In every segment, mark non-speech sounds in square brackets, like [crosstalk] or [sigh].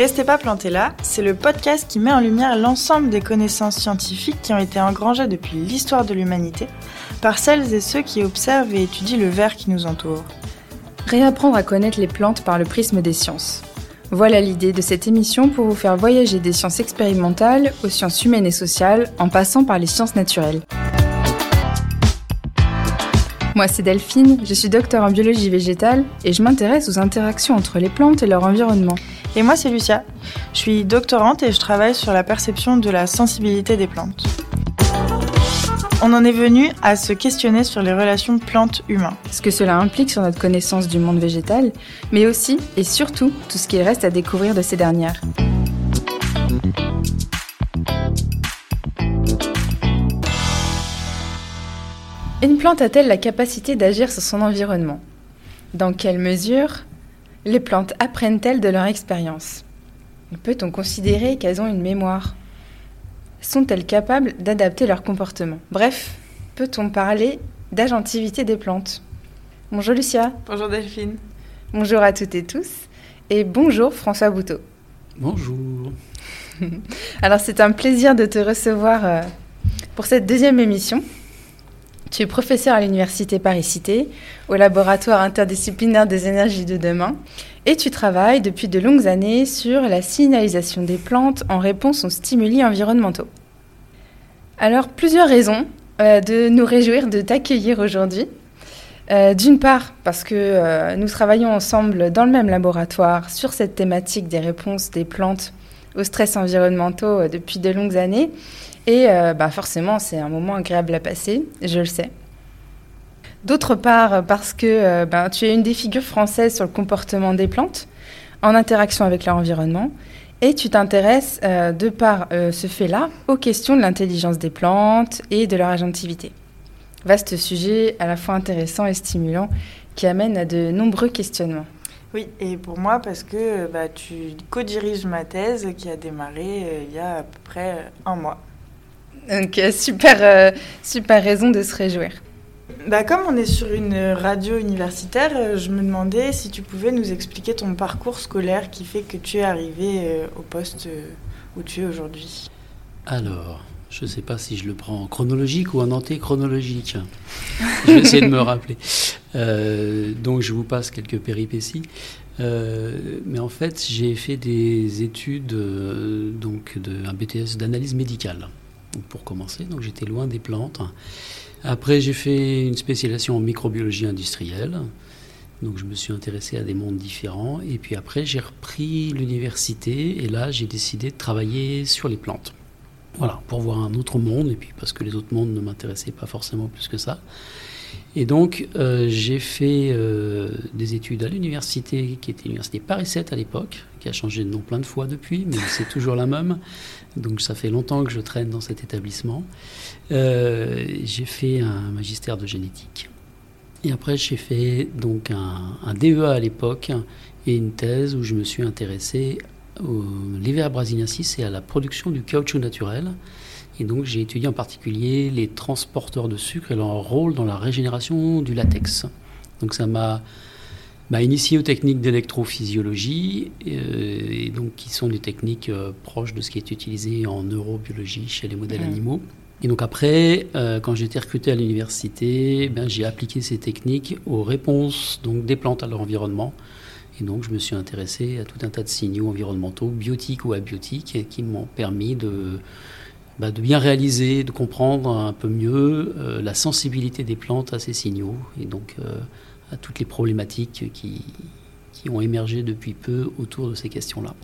Restez pas plantés là, c'est le podcast qui met en lumière l'ensemble des connaissances scientifiques qui ont été engrangées depuis l'histoire de l'humanité par celles et ceux qui observent et étudient le verre qui nous entoure. Réapprendre à connaître les plantes par le prisme des sciences. Voilà l'idée de cette émission pour vous faire voyager des sciences expérimentales aux sciences humaines et sociales en passant par les sciences naturelles. Moi, c'est Delphine, je suis docteur en biologie végétale et je m'intéresse aux interactions entre les plantes et leur environnement. Et moi, c'est Lucia. Je suis doctorante et je travaille sur la perception de la sensibilité des plantes. On en est venu à se questionner sur les relations plantes-humains. Ce que cela implique sur notre connaissance du monde végétal, mais aussi et surtout tout ce qu'il reste à découvrir de ces dernières. Une plante a-t-elle la capacité d'agir sur son environnement? Dans quelle mesure? Les plantes apprennent-elles de leur expérience? Peut-on considérer qu'elles ont une mémoire? Sont-elles capables d'adapter leur comportement? Bref, peut-on parler d'agentivité des plantes? Bonjour Lucia. Bonjour Delphine. Bonjour à toutes et tous. Et bonjour François Bouteau. Bonjour. [laughs] Alors c'est un plaisir de te recevoir euh, pour cette deuxième émission. Tu es professeur à l'Université Paris-Cité, au laboratoire interdisciplinaire des énergies de demain, et tu travailles depuis de longues années sur la signalisation des plantes en réponse aux stimuli environnementaux. Alors, plusieurs raisons euh, de nous réjouir de t'accueillir aujourd'hui. Euh, d'une part, parce que euh, nous travaillons ensemble dans le même laboratoire sur cette thématique des réponses des plantes aux stress environnementaux depuis de longues années, et euh, bah forcément, c'est un moment agréable à passer, je le sais. D'autre part, parce que euh, ben, tu es une des figures françaises sur le comportement des plantes en interaction avec leur environnement. Et tu t'intéresses, euh, de par ce fait-là, aux questions de l'intelligence des plantes et de leur agentivité. Vaste sujet à la fois intéressant et stimulant qui amène à de nombreux questionnements. Oui, et pour moi, parce que bah, tu co-diriges ma thèse qui a démarré il y a à peu près un mois. Donc, super, euh, super raison de se réjouir. Bah, comme on est sur une radio universitaire, euh, je me demandais si tu pouvais nous expliquer ton parcours scolaire qui fait que tu es arrivé euh, au poste où tu es aujourd'hui. Alors, je ne sais pas si je le prends en chronologique ou en antéchronologique. je vais essayer de me rappeler. [laughs] donc, je vous passe quelques péripéties. mais en fait, j'ai fait des études, donc de, un BTS d'analyse médicale pour commencer. Donc j'étais loin des plantes. Après, j'ai fait une spécialisation en microbiologie industrielle. Donc je me suis intéressé à des mondes différents. Et puis après, j'ai repris l'université et là, j'ai décidé de travailler sur les plantes. Voilà, pour voir un autre monde, et puis parce que les autres mondes ne m'intéressaient pas forcément plus que ça. Et donc, euh, j'ai fait euh, des études à l'université, qui était l'université Paris 7 à l'époque, qui a changé de nom plein de fois depuis, mais c'est [laughs] toujours la même. Donc, ça fait longtemps que je traîne dans cet établissement. Euh, j'ai fait un magistère de génétique. Et après, j'ai fait donc un, un, DEA à l'époque et une thèse où je me suis intéressé au l'hiver brasiliensis et à la production du caoutchouc naturel. Et donc j'ai étudié en particulier les transporteurs de sucre et leur rôle dans la régénération du latex. Donc ça m'a initié aux techniques d'électrophysiologie, euh, et donc qui sont des techniques euh, proches de ce qui est utilisé en neurobiologie chez les modèles animaux. Et donc après, euh, quand j'ai été recruté à l'université, ben, j'ai appliqué ces techniques aux réponses donc, des plantes à leur environnement. Et donc je me suis intéressé à tout un tas de signaux environnementaux, biotiques ou abiotiques, qui m'ont permis de bah, de bien réaliser, de comprendre un peu mieux euh, la sensibilité des plantes à ces signaux et donc euh, à toutes les problématiques qui, qui ont émergé depuis peu autour de ces questions-là.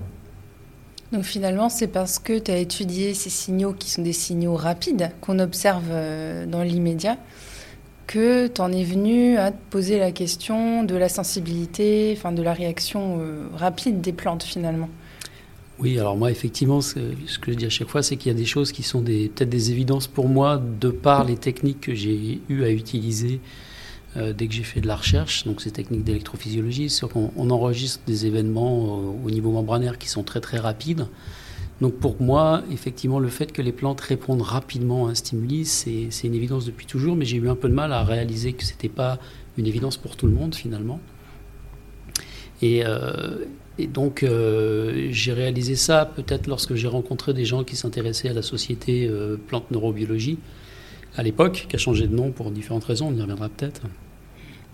Donc finalement, c'est parce que tu as étudié ces signaux qui sont des signaux rapides qu'on observe euh, dans l'immédiat que tu en es venu à te poser la question de la sensibilité, enfin de la réaction rapide des plantes finalement. Oui, alors moi, effectivement, ce que je dis à chaque fois, c'est qu'il y a des choses qui sont peut-être des évidences pour moi, de par les techniques que j'ai eu à utiliser euh, dès que j'ai fait de la recherche, donc ces techniques d'électrophysiologie, c'est qu'on on enregistre des événements euh, au niveau membranaire qui sont très très rapides. Donc pour moi, effectivement, le fait que les plantes répondent rapidement à un stimuli, c'est une évidence depuis toujours, mais j'ai eu un peu de mal à réaliser que ce n'était pas une évidence pour tout le monde finalement. Et, euh, et donc, euh, j'ai réalisé ça peut-être lorsque j'ai rencontré des gens qui s'intéressaient à la société euh, plante neurobiologie à l'époque, qui a changé de nom pour différentes raisons, on y reviendra peut-être.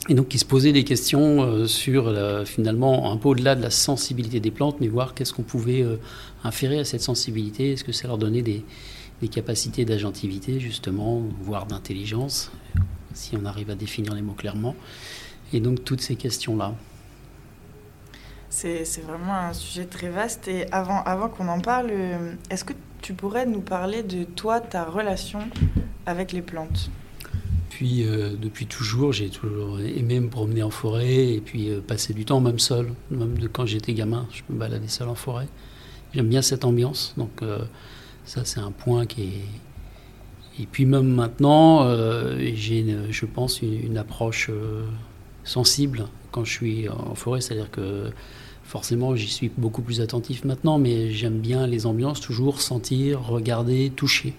Et donc, qui se posaient des questions euh, sur finalement un peu au-delà de la sensibilité des plantes, mais voir qu'est-ce qu'on pouvait inférer à cette sensibilité. Est-ce que ça leur donnait des, des capacités d'agentivité, justement, voire d'intelligence, si on arrive à définir les mots clairement. Et donc, toutes ces questions-là. C'est vraiment un sujet très vaste. Et avant, qu'on en parle, euh, est-ce que tu pourrais nous parler de toi, ta relation avec les plantes? Puis, euh, depuis toujours, j'ai toujours aimé me promener en forêt et puis euh, passer du temps même seul. Même de quand j'étais gamin, je me baladais seul en forêt. J'aime bien cette ambiance. Donc ça, c'est un point qui est... Et puis même maintenant, j'ai, je pense, une, une approche sensible quand je suis en forêt. C'est-à-dire que Forcément, j'y suis beaucoup plus attentif maintenant, mais j'aime bien les ambiances, toujours sentir, regarder, toucher.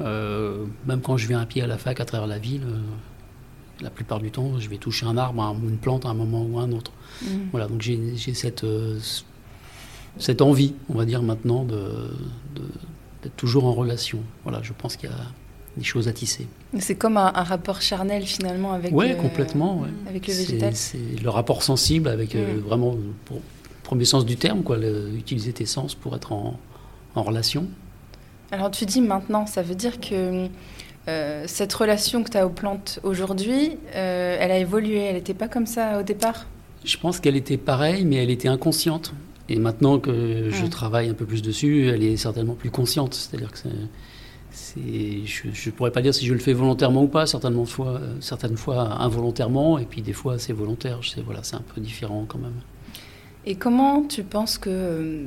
Euh, même quand je viens à pied à la fac à travers la ville, euh, la plupart du temps, je vais toucher un arbre, une plante à un moment ou à un autre. Mm. Voilà, donc j'ai cette, euh, cette envie, on va dire maintenant, d'être toujours en relation. Voilà, je pense qu'il y a des choses à tisser. C'est comme un, rapport charnel finalement avec, ouais, complètement, avec le végétal. C'est le rapport sensible avec euh, mm. vraiment, pour, premier sens du terme, quoi, utiliser tes sens pour être en, en, relation. Alors tu dis maintenant, ça veut dire que euh, cette relation que tu as aux plantes aujourd'hui, euh, elle a évolué, elle n'était pas comme ça au départ? Je pense qu'elle était pareille, mais elle était inconsciente. Et maintenant que je mm. travaille un peu plus dessus, elle est certainement plus consciente. C'est-à-dire que je ne pourrais pas dire si je le fais volontairement ou pas, certainement fois, certaines fois involontairement, et puis des fois c'est volontaire. C'est voilà, un peu différent quand même. Et comment tu penses que euh,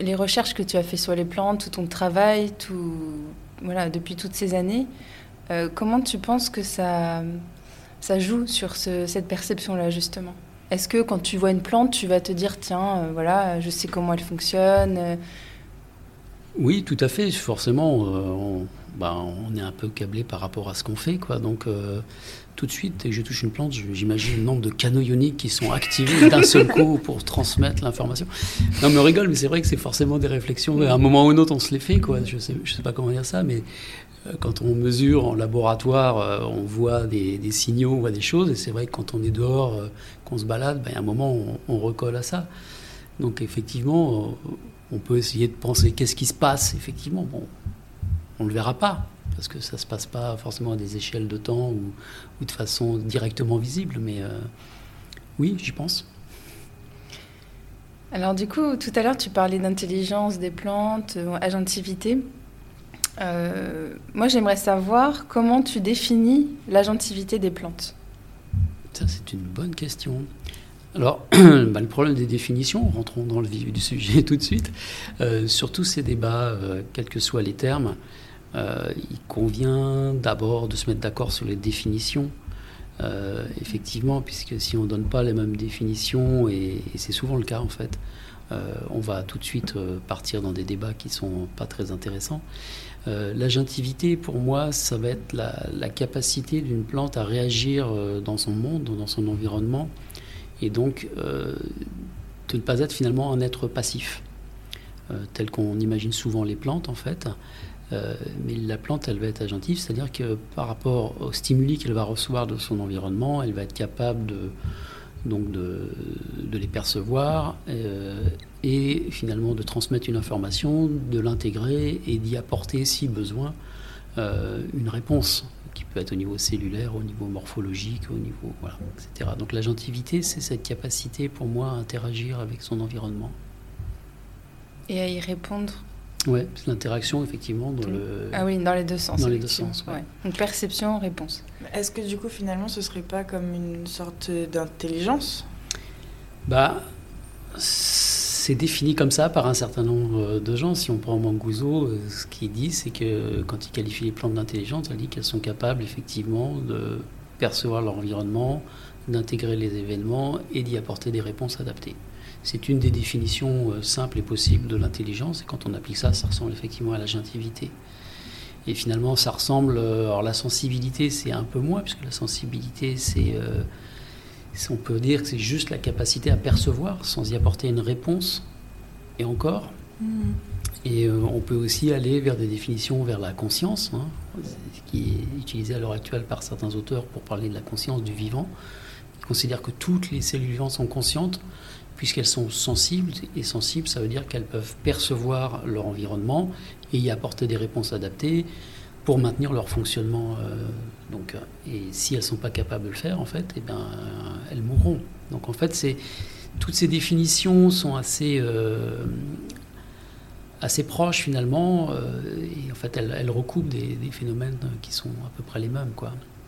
les recherches que tu as fait sur les plantes, tout ton travail, tout, voilà, depuis toutes ces années, euh, comment tu penses que ça, ça joue sur cette perception-là justement? Est-ce que quand tu vois une plante, tu vas te dire tiens, euh, voilà, je sais comment elle fonctionne oui, tout à fait. Forcément, euh, bah, on, est un peu câblé par rapport à ce qu'on fait. Quoi. Donc, euh, tout de suite, dès que je touche une plante, j'imagine le nombre de canaux ioniques qui sont activés d'un seul [laughs] coup pour transmettre l'information. Non, mais on rigole, mais c'est vrai que c'est forcément des réflexions. À un moment ou un autre, on se les fait. Quoi. Je ne sais, je sais pas comment dire ça, mais euh, quand on mesure en laboratoire, on voit des, signaux, on voit des choses. Et c'est vrai que quand on est dehors, qu'on se balade, ben, à un moment, on, on, recolle à ça. Donc, effectivement on peut essayer de penser qu'est-ce qui se passe, effectivement. Bon, on ne le verra pas, parce que ça ne se passe pas forcément à des échelles de temps ou, de façon directement visible, mais euh, oui, j'y pense. Alors du coup, tout à l'heure, tu parlais d'intelligence des plantes, euh, agentivité. Euh, moi, j'aimerais savoir comment tu définis l'agentivité des plantes. Ça, c'est une bonne question. Alors, [clears throat] bah, le problème des définitions, rentrons dans le vif du sujet [laughs] tout de suite. Euh, sur tous ces débats, euh, quels que soient les termes, euh, il convient d'abord de se mettre d'accord sur les définitions. effectivement, puisque si on ne donne pas les mêmes définitions, et, c'est souvent le cas en fait, on va tout de suite partir dans des débats qui ne sont pas très intéressants. L'agentivité, pour moi, ça va être la capacité d'une plante à réagir dans son monde, dans son environnement, et donc euh, de ne pas être finalement un être passif, euh, tel qu'on imagine souvent les plantes en fait. Euh, mais la plante, elle va être agentive, c'est-à-dire que par rapport aux stimuli qu'elle va recevoir de son environnement, elle va être capable de, donc de, de les percevoir et finalement de transmettre une information, de l'intégrer et d'y apporter, si besoin, une réponse qui peut être au niveau cellulaire, au niveau morphologique, au niveau, voilà, etc. Donc l'agentivité, c'est cette capacité pour moi à interagir avec son environnement. Et à y répondre Oui, c'est l'interaction effectivement dans le... Ah oui, dans les deux sens. Dans les deux sens, ouais. Donc perception, réponse. Est-ce que du coup finalement ce serait pas comme une sorte d'intelligence? Bah c'est défini comme ça par un certain nombre de gens. Si on prend Manguzo, euh, ce qu'il dit, c'est que quand il qualifie les plantes d'intelligence, il dit qu'elles sont capables effectivement de percevoir leur environnement, d'intégrer les événements et d'y apporter des réponses adaptées. C'est une des définitions euh, simples et possibles de l'intelligence, et quand on applique ça, ça ressemble effectivement à l'agentivité. Et finalement, ça ressemble. Euh, alors, la sensibilité, c'est un peu moins, puisque la sensibilité, c'est on peut dire que c'est juste la capacité à percevoir sans y apporter une réponse, et encore. Mm. Et euh, on peut aussi aller vers des définitions vers la conscience, hein, qui est utilisé à l'heure actuelle par certains auteurs pour parler de la conscience du vivant. Ils considèrent que toutes les cellules vivantes sont conscientes, puisqu'elles sont sensibles. Et sensibles, ça veut dire qu'elles peuvent percevoir leur environnement et y apporter des réponses adaptées pour maintenir leur fonctionnement. Euh, donc, et si elles ne sont pas capables de le faire, en fait, eh ben, elles mourront. Donc en fait, toutes ces définitions sont assez, euh, assez proches finalement, euh, et en fait elles, recoupent des, phénomènes qui sont à peu près les mêmes.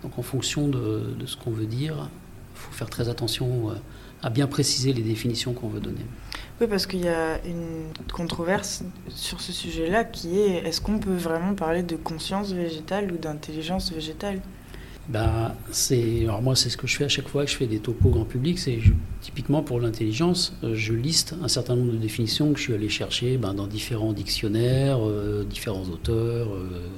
Donc en fonction de ce qu'on veut dire, il faut faire très attention à bien préciser les définitions qu'on veut donner. Oui, parce qu'il y a une controverse sur ce sujet-là qui est est-ce qu'on peut vraiment parler de conscience végétale ou d'intelligence végétale? Ben, c'est, alors moi, c'est ce que je fais à chaque fois que je fais des topos grand public. C'est typiquement pour l'intelligence, euh, je liste un certain nombre de définitions que je suis allé chercher ben, dans différents dictionnaires, euh, différents auteurs. Euh,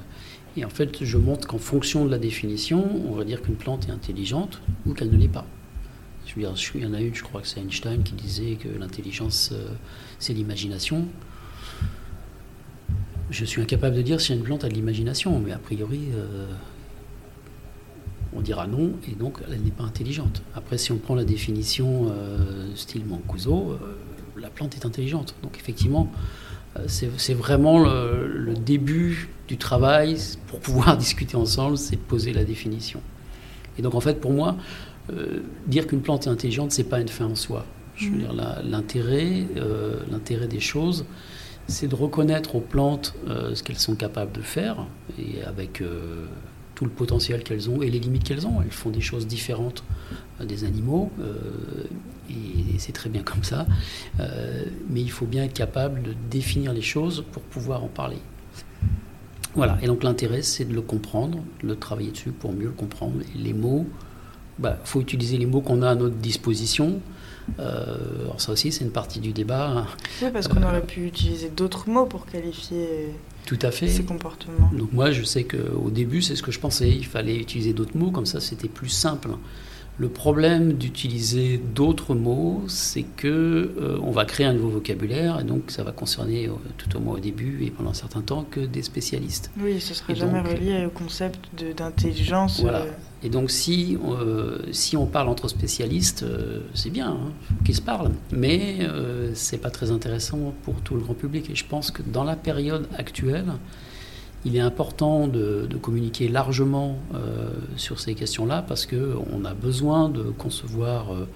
et en fait, je montre qu'en fonction de la définition, on va dire qu'une plante est intelligente ou qu'elle ne l'est pas. Je veux dire, il y en a une, je crois que c'est Einstein qui disait que l'intelligence, c'est l'imagination. Je suis incapable de dire si une plante a de l'imagination, mais a priori, on dira non, et donc elle n'est pas intelligente. Après, si on prend la définition euh, style Mancuso, euh, la plante est intelligente. Donc effectivement, euh, c'est vraiment le, début du travail pour pouvoir [laughs] discuter ensemble, c'est poser la définition. Et donc en fait, pour moi, dire qu'une plante est intelligente, c'est pas une fin en soi. Je veux mmh. dire, l'intérêt, l'intérêt des choses, c'est de reconnaître aux plantes ce qu'elles sont capables de faire, et avec tout le potentiel qu'elles ont et les limites qu'elles ont. Elles font des choses différentes euh, des animaux, euh, et, c'est très bien [laughs] comme ça. Euh, mais il faut bien être capable de définir les choses pour pouvoir en parler. Voilà, et donc l'intérêt, c'est de le comprendre, de le travailler dessus pour mieux le comprendre. Et les mots, il bah, faut utiliser les mots qu'on a à notre disposition. alors ça aussi, c'est une partie du débat. Oui, parce qu'on aurait pu utiliser d'autres mots pour qualifier tout à fait. Ces comportements. Donc moi, je sais qu'au début, c'est ce que je pensais. Il fallait utiliser d'autres mots, comme ça, c'était plus simple. Le problème d'utiliser d'autres mots, c'est que euh, on va créer un nouveau vocabulaire, et donc ça va concerner euh, tout au moins au début et pendant un certain temps que des spécialistes. Oui, ce serait jamais relié au concept d'intelligence. Voilà. Euh. Et donc si, si on parle entre spécialistes, c'est bien, hein, qu'ils se parlent, mais c'est pas très intéressant pour tout le grand public. Et je pense que dans la période actuelle, il est important de, communiquer largement euh, sur ces questions-là parce qu'on a besoin de concevoir euh,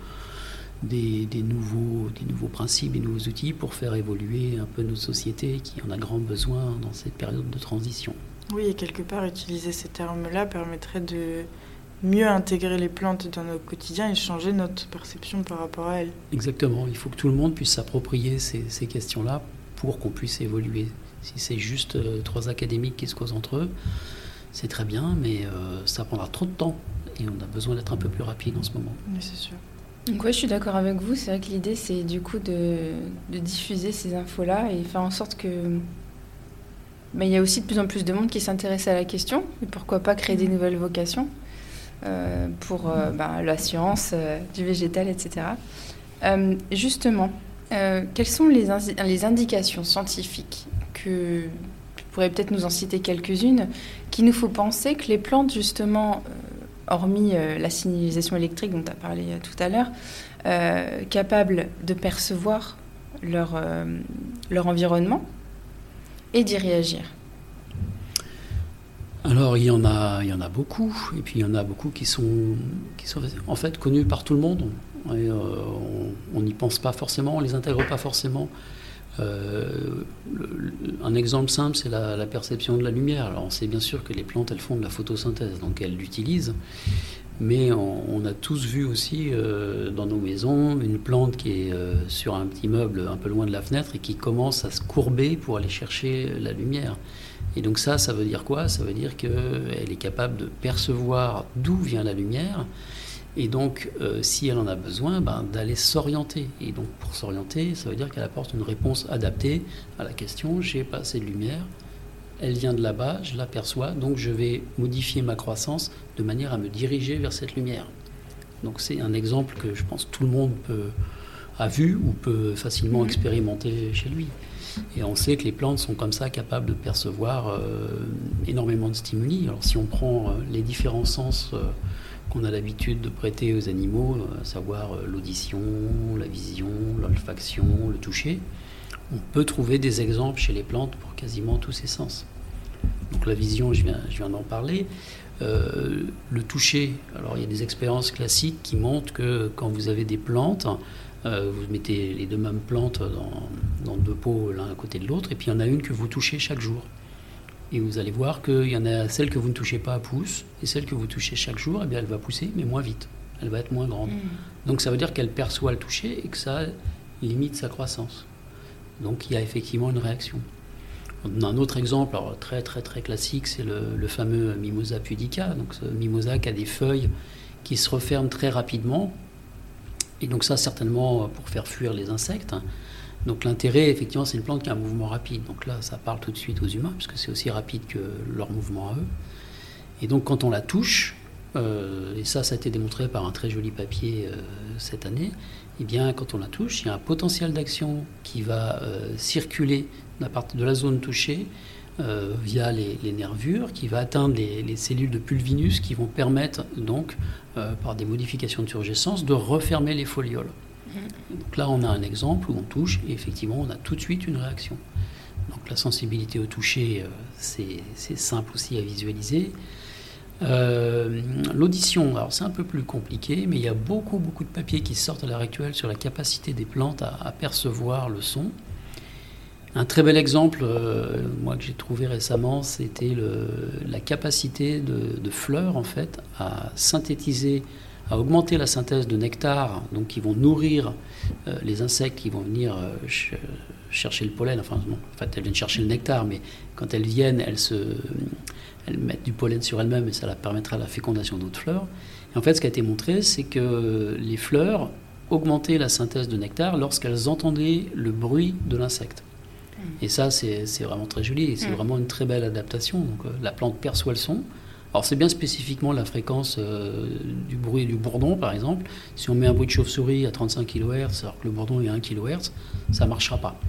des, nouveaux, des nouveaux principes, des nouveaux outils pour faire évoluer un peu notre société qui en a grand besoin dans cette période de transition. Oui, et quelque part, utiliser ces termes-là permettrait de mieux intégrer les plantes dans notre quotidien et changer notre perception par rapport à elles. Exactement, il faut que tout le monde puisse s'approprier ces, ces questions-là pour qu'on puisse évoluer. Si c'est juste euh, trois académiques qui se causent entre eux, c'est très bien, mais euh, ça prendra trop de temps et on a besoin d'être un peu plus rapide en ce moment. Oui, c'est sûr. Donc ouais, je suis d'accord avec vous. C'est vrai que l'idée, c'est du coup de, diffuser ces infos-là et faire en sorte que... Mais il y a aussi de plus en plus de monde qui s'intéresse à la question. Et pourquoi pas créer des nouvelles vocations pour bah, la science, du végétal, etc. justement, quelles sont les, indications scientifiques que tu pourrais peut-être nous en citer quelques-unes, qui nous faut penser que les plantes, justement, euh, hormis euh, la signalisation électrique dont tu as parlé euh, tout à l'heure, capables de percevoir leur, leur environnement et d'y réagir alors il y en a, y en a beaucoup, et puis il y en a beaucoup qui sont, qui sont en fait connus par tout le monde. on n'y pense pas forcément, on les intègre pas forcément. Euh, un exemple simple, c'est la, perception de la lumière. Alors, on sait bien sûr que les plantes, elles font de la photosynthèse, donc elles l'utilisent. Mais on, a tous vu aussi euh, dans nos maisons une plante qui est euh, sur un petit meuble un peu loin de la fenêtre et qui commence à se courber pour aller chercher la lumière. Et donc ça, ça veut dire quoi? Ça veut dire qu'elle est capable de percevoir d'où vient la lumière et donc, euh, si elle en a besoin, ben, d'aller s'orienter. Et donc, pour s'orienter, ça veut dire qu'elle apporte une réponse adaptée à la question j'ai pas assez de lumière, elle vient de là-bas, je l'aperçois, donc je vais modifier ma croissance de manière à me diriger vers cette lumière. Donc c'est un exemple que je pense tout le monde peut, a vu ou peut facilement Mhm. expérimenter chez lui. Et on sait que les plantes sont comme ça capables de percevoir euh, énormément de stimuli. Alors si on prend euh, les différents sens euh, qu'on a l'habitude de prêter aux animaux, à savoir l'audition, la vision, l'olfaction, le toucher, on peut trouver des exemples chez les plantes pour quasiment tous ces sens. Donc la vision, je viens, je viens d'en parler. Euh, le toucher, alors il y a des expériences classiques qui montrent que quand vous avez des plantes, euh, vous mettez les deux mêmes plantes dans, dans deux pots l'un à côté de l'autre, et puis il y en a une que vous touchez chaque jour. Et vous allez voir qu'il y en a celle que vous ne touchez pas pousse, et celle que vous touchez chaque jour, eh bien, elle va pousser, mais moins vite. Elle va être moins grande. Donc ça veut dire qu'elle perçoit le toucher et que ça limite sa croissance. Donc il y a effectivement une réaction. Un autre exemple, très très très classique, c'est le, fameux Mimosa pudica. Donc ce mimosa qui a des feuilles qui se referment très rapidement. Et donc ça certainement pour faire fuir les insectes. Donc l'intérêt, effectivement, c'est une plante qui a un mouvement rapide. Donc là, ça parle tout de suite aux humains, puisque c'est aussi rapide que leur mouvement à eux. Et donc quand on la touche, et ça, ça a été démontré par un très joli papier euh, cette année, eh bien, quand on la touche, il y a un potentiel d'action qui va euh, circuler de la, zone touchée euh, via les, nervures, qui va atteindre les, les cellules de pulvinus qui vont permettre donc, euh, par des modifications de surgescence, de refermer les folioles. Donc là, on a un exemple où on touche et effectivement, on a tout de suite une réaction. Donc la sensibilité au toucher, euh, c'est simple aussi à visualiser. Euh, L'audition, alors c'est un peu plus compliqué, mais il y a beaucoup, beaucoup de papiers qui sortent à l'heure actuelle sur la capacité des plantes à, percevoir le son. Un très bel exemple, euh, moi que j'ai trouvé récemment, c'était la capacité de, fleurs en fait à synthétiser, à augmenter la synthèse de nectar, donc qui vont nourrir euh, les insectes qui vont venir ch- chercher le pollen. Enfin, en fait, elles viennent chercher le nectar, mais quand elles viennent, elles se, elles mettent du pollen sur elles-mêmes et ça leur permettra la fécondation d'autres fleurs. Et en fait, ce qui a été montré, c'est que les fleurs augmentaient la synthèse de nectar lorsqu'elles entendaient le bruit de l'insecte. Et ça, c'est vraiment très joli et c'est Mm. vraiment une très belle adaptation. Donc, euh, la plante perçoit le son. Alors, c'est bien spécifiquement la fréquence euh, du bruit du bourdon, par exemple. Si on met un bruit de chauve-souris à 35 kHz alors que le bourdon est à 1 kHz, ça ne marchera pas.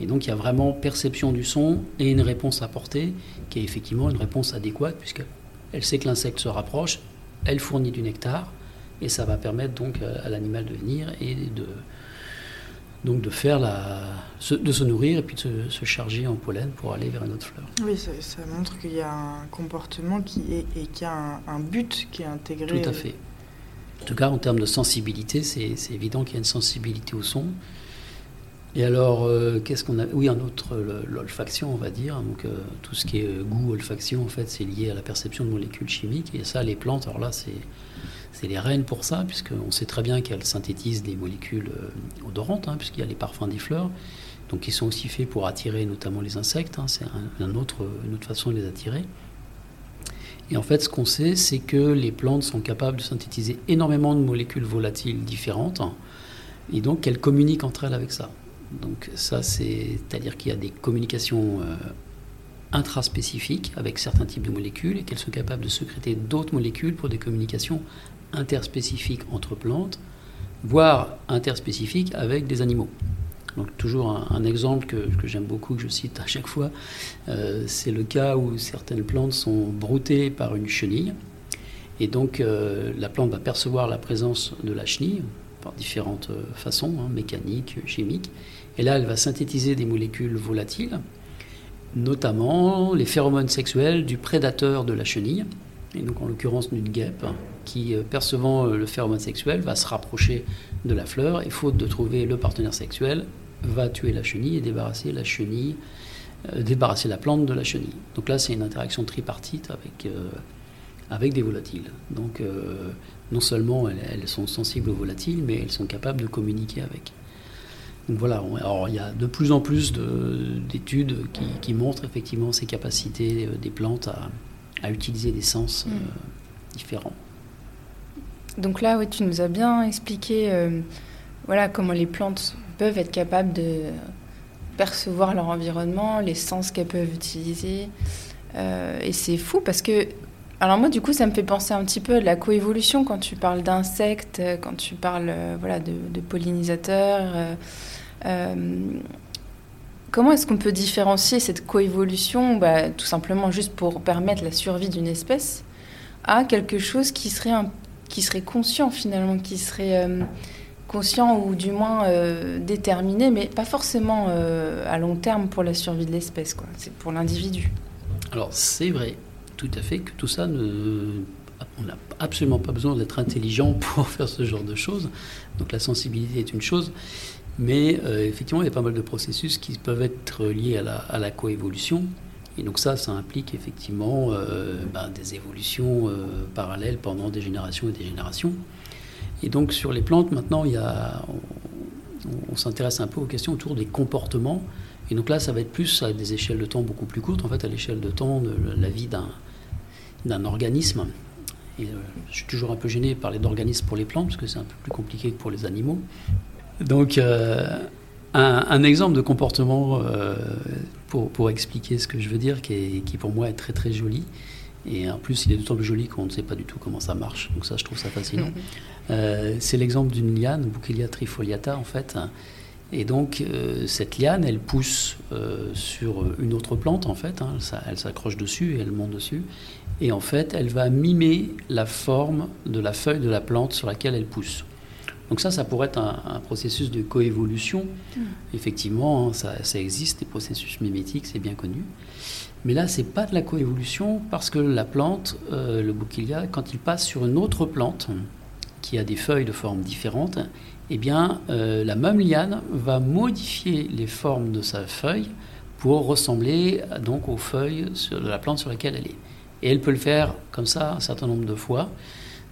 Et donc, il y a vraiment perception du son et une réponse apportée qui est effectivement une réponse adéquate puisqu'elle sait que l'insecte se rapproche, elle fournit du nectar et ça va permettre donc à à l'animal de venir et de, donc de faire la, se- de se nourrir et puis de se, se charger en pollen pour aller vers une autre fleur. Oui, ça, ça montre qu'il y a un comportement qui est et qu'il y a un, un but qui est intégré. Tout à fait. En tout cas, en termes de sensibilité, c'est c'est évident qu'il y a une sensibilité au son. Et alors, euh, qu'est-ce qu'on a Oui, un autre, l'olfaction, on va dire. Donc, euh, tout ce qui est euh, goût, olfaction, en fait, c'est lié à la perception de molécules chimiques. Et ça, les plantes, alors là, c'est les reines pour ça, puisqu'on sait très bien qu'elles synthétisent des molécules odorantes, hein, puisqu'il y a les parfums des fleurs. Donc, ils sont aussi faits pour attirer notamment les insectes. hein. c'est autre, une autre façon de les attirer. Et en fait, ce qu'on sait, c'est que les plantes sont capables de synthétiser énormément de molécules volatiles différentes, et donc qu'elles communiquent entre elles avec ça. Donc ça, c'est- c'est-à-dire qu'il y a des communications euh, intraspécifiques avec certains types de molécules, et qu'elles sont capables de sécréter d'autres molécules pour des communications interspécifiques entre plantes, voire interspécifiques avec des animaux. Donc toujours un, un exemple que, que j'aime beaucoup, que je cite à chaque fois, euh, c'est le cas où certaines plantes sont broutées par une chenille. Et donc euh, la plante va percevoir la présence de la chenille par différentes euh, façons, hein, mécaniques, chimiques. Et là, elle va synthétiser des molécules volatiles, notamment les phéromones sexuels du prédateur de la chenille. Et donc en l'occurrence d'une guêpe qui, euh, percevant euh, le phéromone sexuel, va se rapprocher de la fleur et faute de trouver le partenaire sexuel, va tuer la chenille et débarrasser la chenille, euh, débarrasser la plante de la chenille. Donc là, c'est une interaction tripartite avec, avec des volatiles. Donc non seulement elles sont sensibles aux volatiles, mais elles sont capables de communiquer avec. Donc voilà, on- alors il y a de plus en plus de- d'études qui, qui montrent effectivement ces capacités euh, des plantes à, à utiliser des sens euh, différents. Donc là, oui, tu nous as bien expliqué euh, voilà, comment les plantes peuvent être capables de percevoir leur environnement, les sens qu'elles peuvent utiliser. Euh, et c'est fou parce que Alors moi, du coup, ça me fait penser un petit peu à la coévolution quand tu parles d'insectes, quand tu parles voilà, de, pollinisateurs. Comment est-ce qu'on peut différencier cette coévolution, bah, tout simplement juste pour permettre la survie d'une espèce, à quelque chose qui serait, qui serait conscient finalement, qui serait conscient ou du moins euh, déterminé, mais pas forcément euh, à long terme pour la survie de l'espèce. Quoi. C'est pour l'individu. Alors c'est vrai, tout à fait, que tout ça, on n'a absolument pas besoin d'être intelligent [laughs] pour faire ce genre de choses. Donc la sensibilité est une chose. Mais euh, effectivement, il y a pas mal de processus qui peuvent être liés à la, coévolution. Et donc ça, ça implique effectivement ben, des évolutions parallèles pendant des générations et des générations. Et donc sur les plantes, maintenant, a, on, s'intéresse un peu aux questions autour des comportements. Et donc là, ça va être plus à des échelles de temps beaucoup plus courtes, en fait, à l'échelle de temps de la vie d'un organisme. Et euh, je suis toujours un peu gêné de parler d'organisme pour les plantes, parce que c'est un peu plus compliqué que pour les animaux. Donc, euh, un, exemple de comportement euh, pour, pour, expliquer ce que je veux dire, qui, est, qui pour moi est très très joli. Et en plus, il est d'autant plus joli qu'on ne sait pas du tout comment ça marche. Donc ça, je trouve ça fascinant. Euh, c'est l'exemple d'une liane, Bouquelia trifoliata, en fait. Et donc, cette liane, elle pousse sur une autre plante, en fait. Hein. ça, elle s'accroche dessus et elle monte dessus. Et en fait, elle va mimer la forme de la feuille de la plante sur laquelle elle pousse. Donc ça, ça pourrait être un, processus de coévolution. Mm. Effectivement, hein, ça, ça, existe, des processus mimétiques, c'est bien connu. Mais là, c'est pas de la coévolution parce que la plante, le bouquilia, quand il passe sur une autre plante, qui a des feuilles de formes différentes, eh bien, euh, la même liane va modifier les formes de sa feuille pour ressembler donc aux feuilles de la plante sur laquelle elle est. Et elle peut le faire comme ça un certain nombre de fois.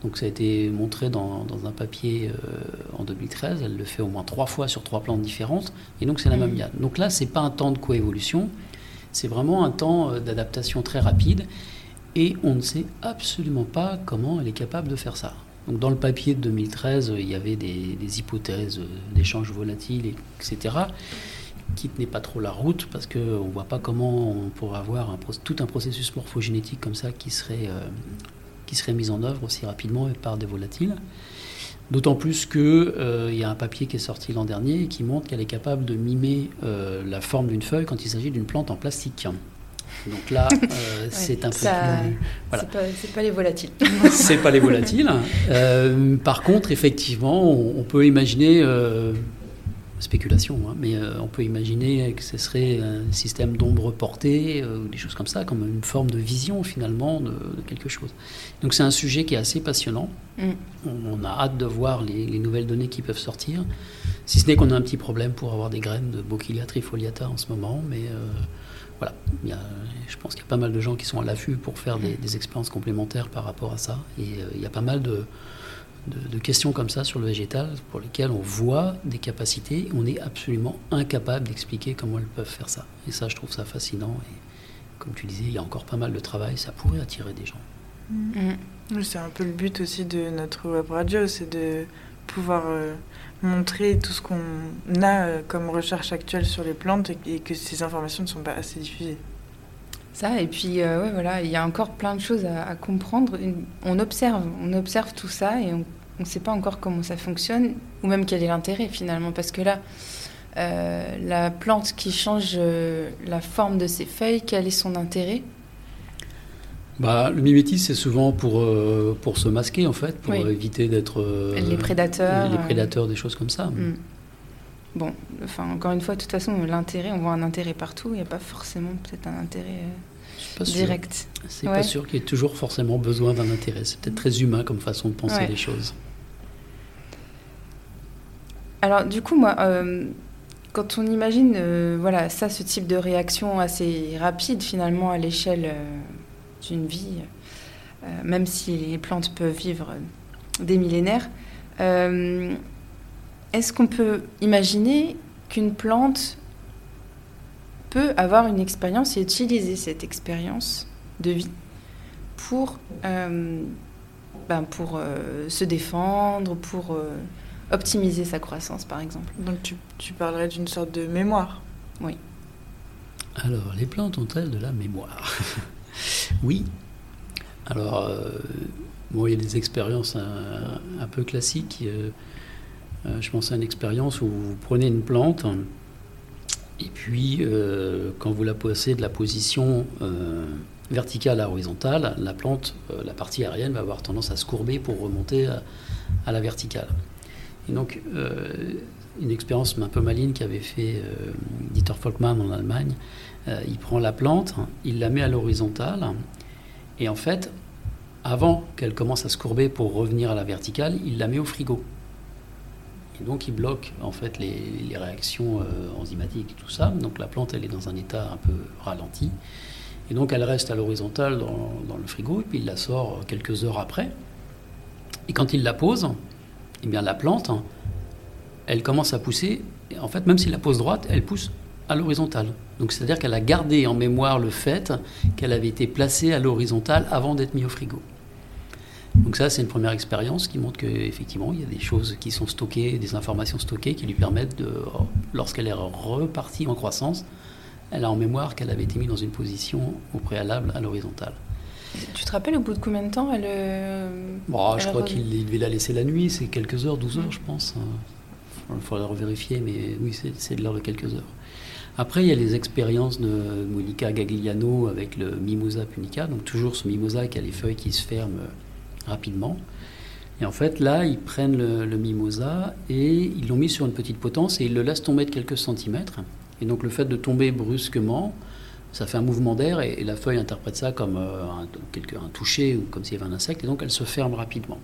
Donc ça a été montré dans, un papier euh, en 2013. Elle le fait au moins trois fois sur trois plantes différentes. Et donc c'est la même liane. Donc là, c'est pas un temps de coévolution, c'est vraiment un temps euh, d'adaptation très rapide. Et on ne sait absolument pas comment elle est capable de faire ça dans le papier de 2013, il y avait des, hypothèses d'échanges volatiles, etc., qui ne tenaient pas trop la route parce qu'on ne voit pas comment on pourrait avoir tout un processus morphogénétique comme ça qui serait, euh, qui serait mis en œuvre aussi rapidement par des volatiles. D'autant plus qu'il euh, y a un papier qui est sorti l'an dernier et qui montre qu'elle est capable de mimer euh, la forme d'une feuille quand il s'agit d'une plante en plastique. Donc là, [laughs] euh, c'est un peu plus. Voilà. C'est pas, les volatiles. [laughs] c'est pas les volatiles. Euh, par contre, effectivement, on, peut imaginer. Euh, spéculation, hein, mais on peut imaginer que ce serait un système d'ombre portée, ou des choses comme ça, comme une forme de vision finalement de, quelque chose. Donc c'est un sujet qui est assez passionnant. Mm. On, a hâte de voir les, les, nouvelles données qui peuvent sortir, si ce n'est qu'on a un petit problème pour avoir des graines de Bocchilia trifoliata en ce moment, mais voilà, je pense qu'il y a pas mal de gens qui sont à l'affût pour faire des, expériences complémentaires par rapport à ça. Et euh, il y a pas mal de, questions comme ça sur le végétal pour lesquelles on voit des capacités. On est absolument incapable d'expliquer comment elles peuvent faire ça. Et ça, je trouve ça fascinant. Et comme tu disais, il y a encore pas mal de travail. Ça pourrait attirer des gens. Mm. C'est un peu le but aussi de notre web radio, c'est de pouvoir euh, montrer tout ce qu'on a euh, comme recherche actuelle sur les plantes et, que ces informations ne sont pas assez diffusées. Ça, et puis euh, ouais, voilà, il y a encore plein de choses à, comprendre. On observe, on observe tout ça et on ne sait pas encore comment ça fonctionne ou même quel est l'intérêt finalement. Parce que là, la plante qui change la forme de ses feuilles, quel est son intérêt? Bah, le mimétisme, c'est souvent pour, euh, pour se masquer, en fait, pour éviter d'être. Euh, les prédateurs. Les prédateurs, des choses comme ça. Mm. Bon, enfin, encore une fois, de toute façon, l'intérêt, on voit un intérêt partout, il n'y a pas forcément peut-être un intérêt euh, direct. C'est pas sûr qu'il y ait toujours forcément besoin d'un intérêt. C'est peut-être très humain comme façon de penser les choses. Alors, du coup, moi, quand on imagine voilà, ça, ce type de réaction assez rapide, finalement, à l'échelle d'une vie, euh, même si les plantes peuvent vivre des millénaires. Euh, est-ce qu'on peut imaginer qu'une plante peut avoir une expérience et utiliser cette expérience de vie pour, euh, ben pour se défendre, pour optimiser sa croissance, par exemple? Donc tu, tu parlerais d'une sorte de mémoire Oui. Alors, les plantes ont-elles de la mémoire? [laughs] Oui. Alors, bon, il y a des expériences un, peu classiques. Je pense à une expérience où vous prenez une plante et puis quand vous la posez de la position verticale à horizontale, la plante, la partie aérienne va avoir tendance à se courber pour remonter à la verticale. Et donc, euh, une expérience un peu maligne qu'avait fait euh, Dieter Volkmann en Allemagne, euh, il prend la plante, il la met à l'horizontale, et en fait, avant qu'elle commence à se courber pour revenir à la verticale, il la met au frigo. Et donc il bloque en fait les, réactions enzymatiques et tout ça. Donc la plante elle est dans un état un peu ralenti. Et donc elle reste à l'horizontale dans, le frigo et puis il la sort quelques heures après. Et quand il la pose, eh bien la plante, elle commence à pousser. En fait, même s'il la pose droite, elle pousse à l'horizontale. Donc c'est-à-dire qu'elle a gardé en mémoire le fait qu'elle avait été placée à l'horizontale avant d'être mise au frigo. Donc ça, c'est une première expérience qui montre qu'effectivement, il y a des choses qui sont stockées, des informations stockées qui lui permettent de, lorsqu'elle est repartie en croissance, elle a en mémoire qu'elle avait été mise dans une position au préalable à l'horizontale. Tu te rappelles au bout de combien de temps elle, euh, bon, Je crois qu'il devait la laisser la nuit, c'est quelques heures, 12 heures je pense. Il faudrait revérifier, mais oui, c'est de l'heure de quelques heures. Après, il y a les expériences de Monica Gagliano avec le Mimosa punica, donc toujours ce mimosa qui a les feuilles qui se ferment rapidement. Et en fait, là, ils prennent le, mimosa et ils l'ont mis sur une petite potence et ils le laissent tomber de quelques centimètres. Et donc, le fait de tomber brusquement, ça fait un mouvement d'air et, la feuille interprète ça comme euh, un, un, toucher ou comme s'il y avait un insecte et donc elle se ferme rapidement.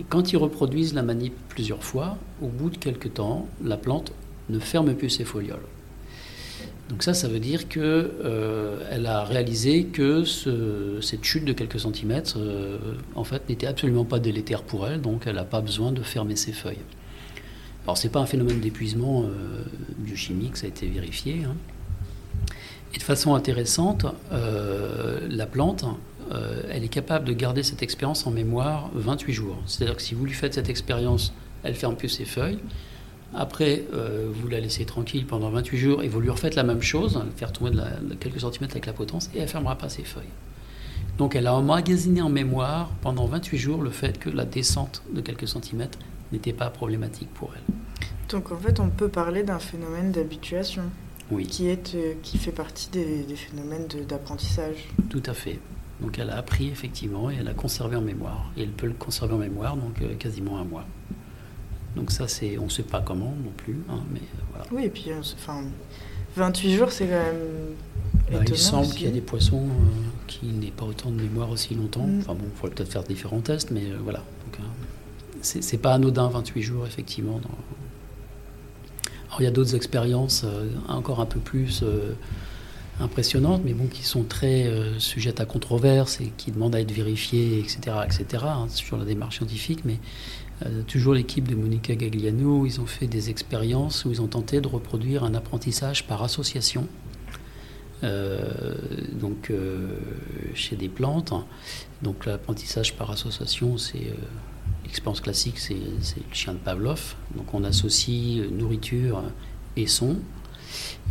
Et quand ils reproduisent la manip plusieurs fois, au bout de quelques temps, la plante ne ferme plus ses folioles. Donc ça, ça veut dire qu'elle euh, a réalisé que cette chute de quelques centimètres, euh, en fait, n'était absolument pas délétère pour elle, donc elle n'a pas besoin de fermer ses feuilles. Alors c'est pas un phénomène d'épuisement biochimique, ça a été vérifié. Hein. Et de façon intéressante, euh, la plante, euh, elle est capable de garder cette expérience en mémoire 28 jours. C'est-à-dire que si vous lui faites cette expérience, elle ferme plus ses feuilles. Après, euh, vous la laissez tranquille pendant 28 jours et vous lui refaites la même chose, faire tomber de, quelques centimètres avec la potence, et elle ne fermera pas ses feuilles. Donc elle a emmagasiné en mémoire pendant 28 jours le fait que la descente de quelques centimètres n'était pas problématique pour elle. Donc en fait, on peut parler d'un phénomène d'habituation oui. qui, est, euh, qui fait partie des, phénomènes d'apprentissage. Tout à fait. Donc elle a appris effectivement et elle a conservé en mémoire. Et elle peut le conserver en mémoire donc euh, quasiment un mois. Donc ça, c'est, on ne sait pas comment non plus, hein, mais euh, voilà. Oui, et puis enfin, 28 jours, c'est quand même. Bah, il semble qu'il y a des poissons qui n'aient pas autant de mémoire aussi longtemps. Mm. Enfin bon, il faudrait peut-être faire différents tests, mais voilà. Donc, c'est, pas anodin 28 jours effectivement dans, il y a d'autres expériences euh, encore un peu plus euh, impressionnantes, mais qui sont très euh, sujettes à controverse et qui demandent à être vérifiées, etc., etc., hein, sur la démarche scientifique. Mais toujours l'équipe de Monica Gagliano, ils ont fait des expériences où ils ont tenté de reproduire un apprentissage par association. donc chez des plantes. Donc l'apprentissage par association, c'est L'expérience classique, c'est le chien de Pavlov. Donc on associe nourriture et son.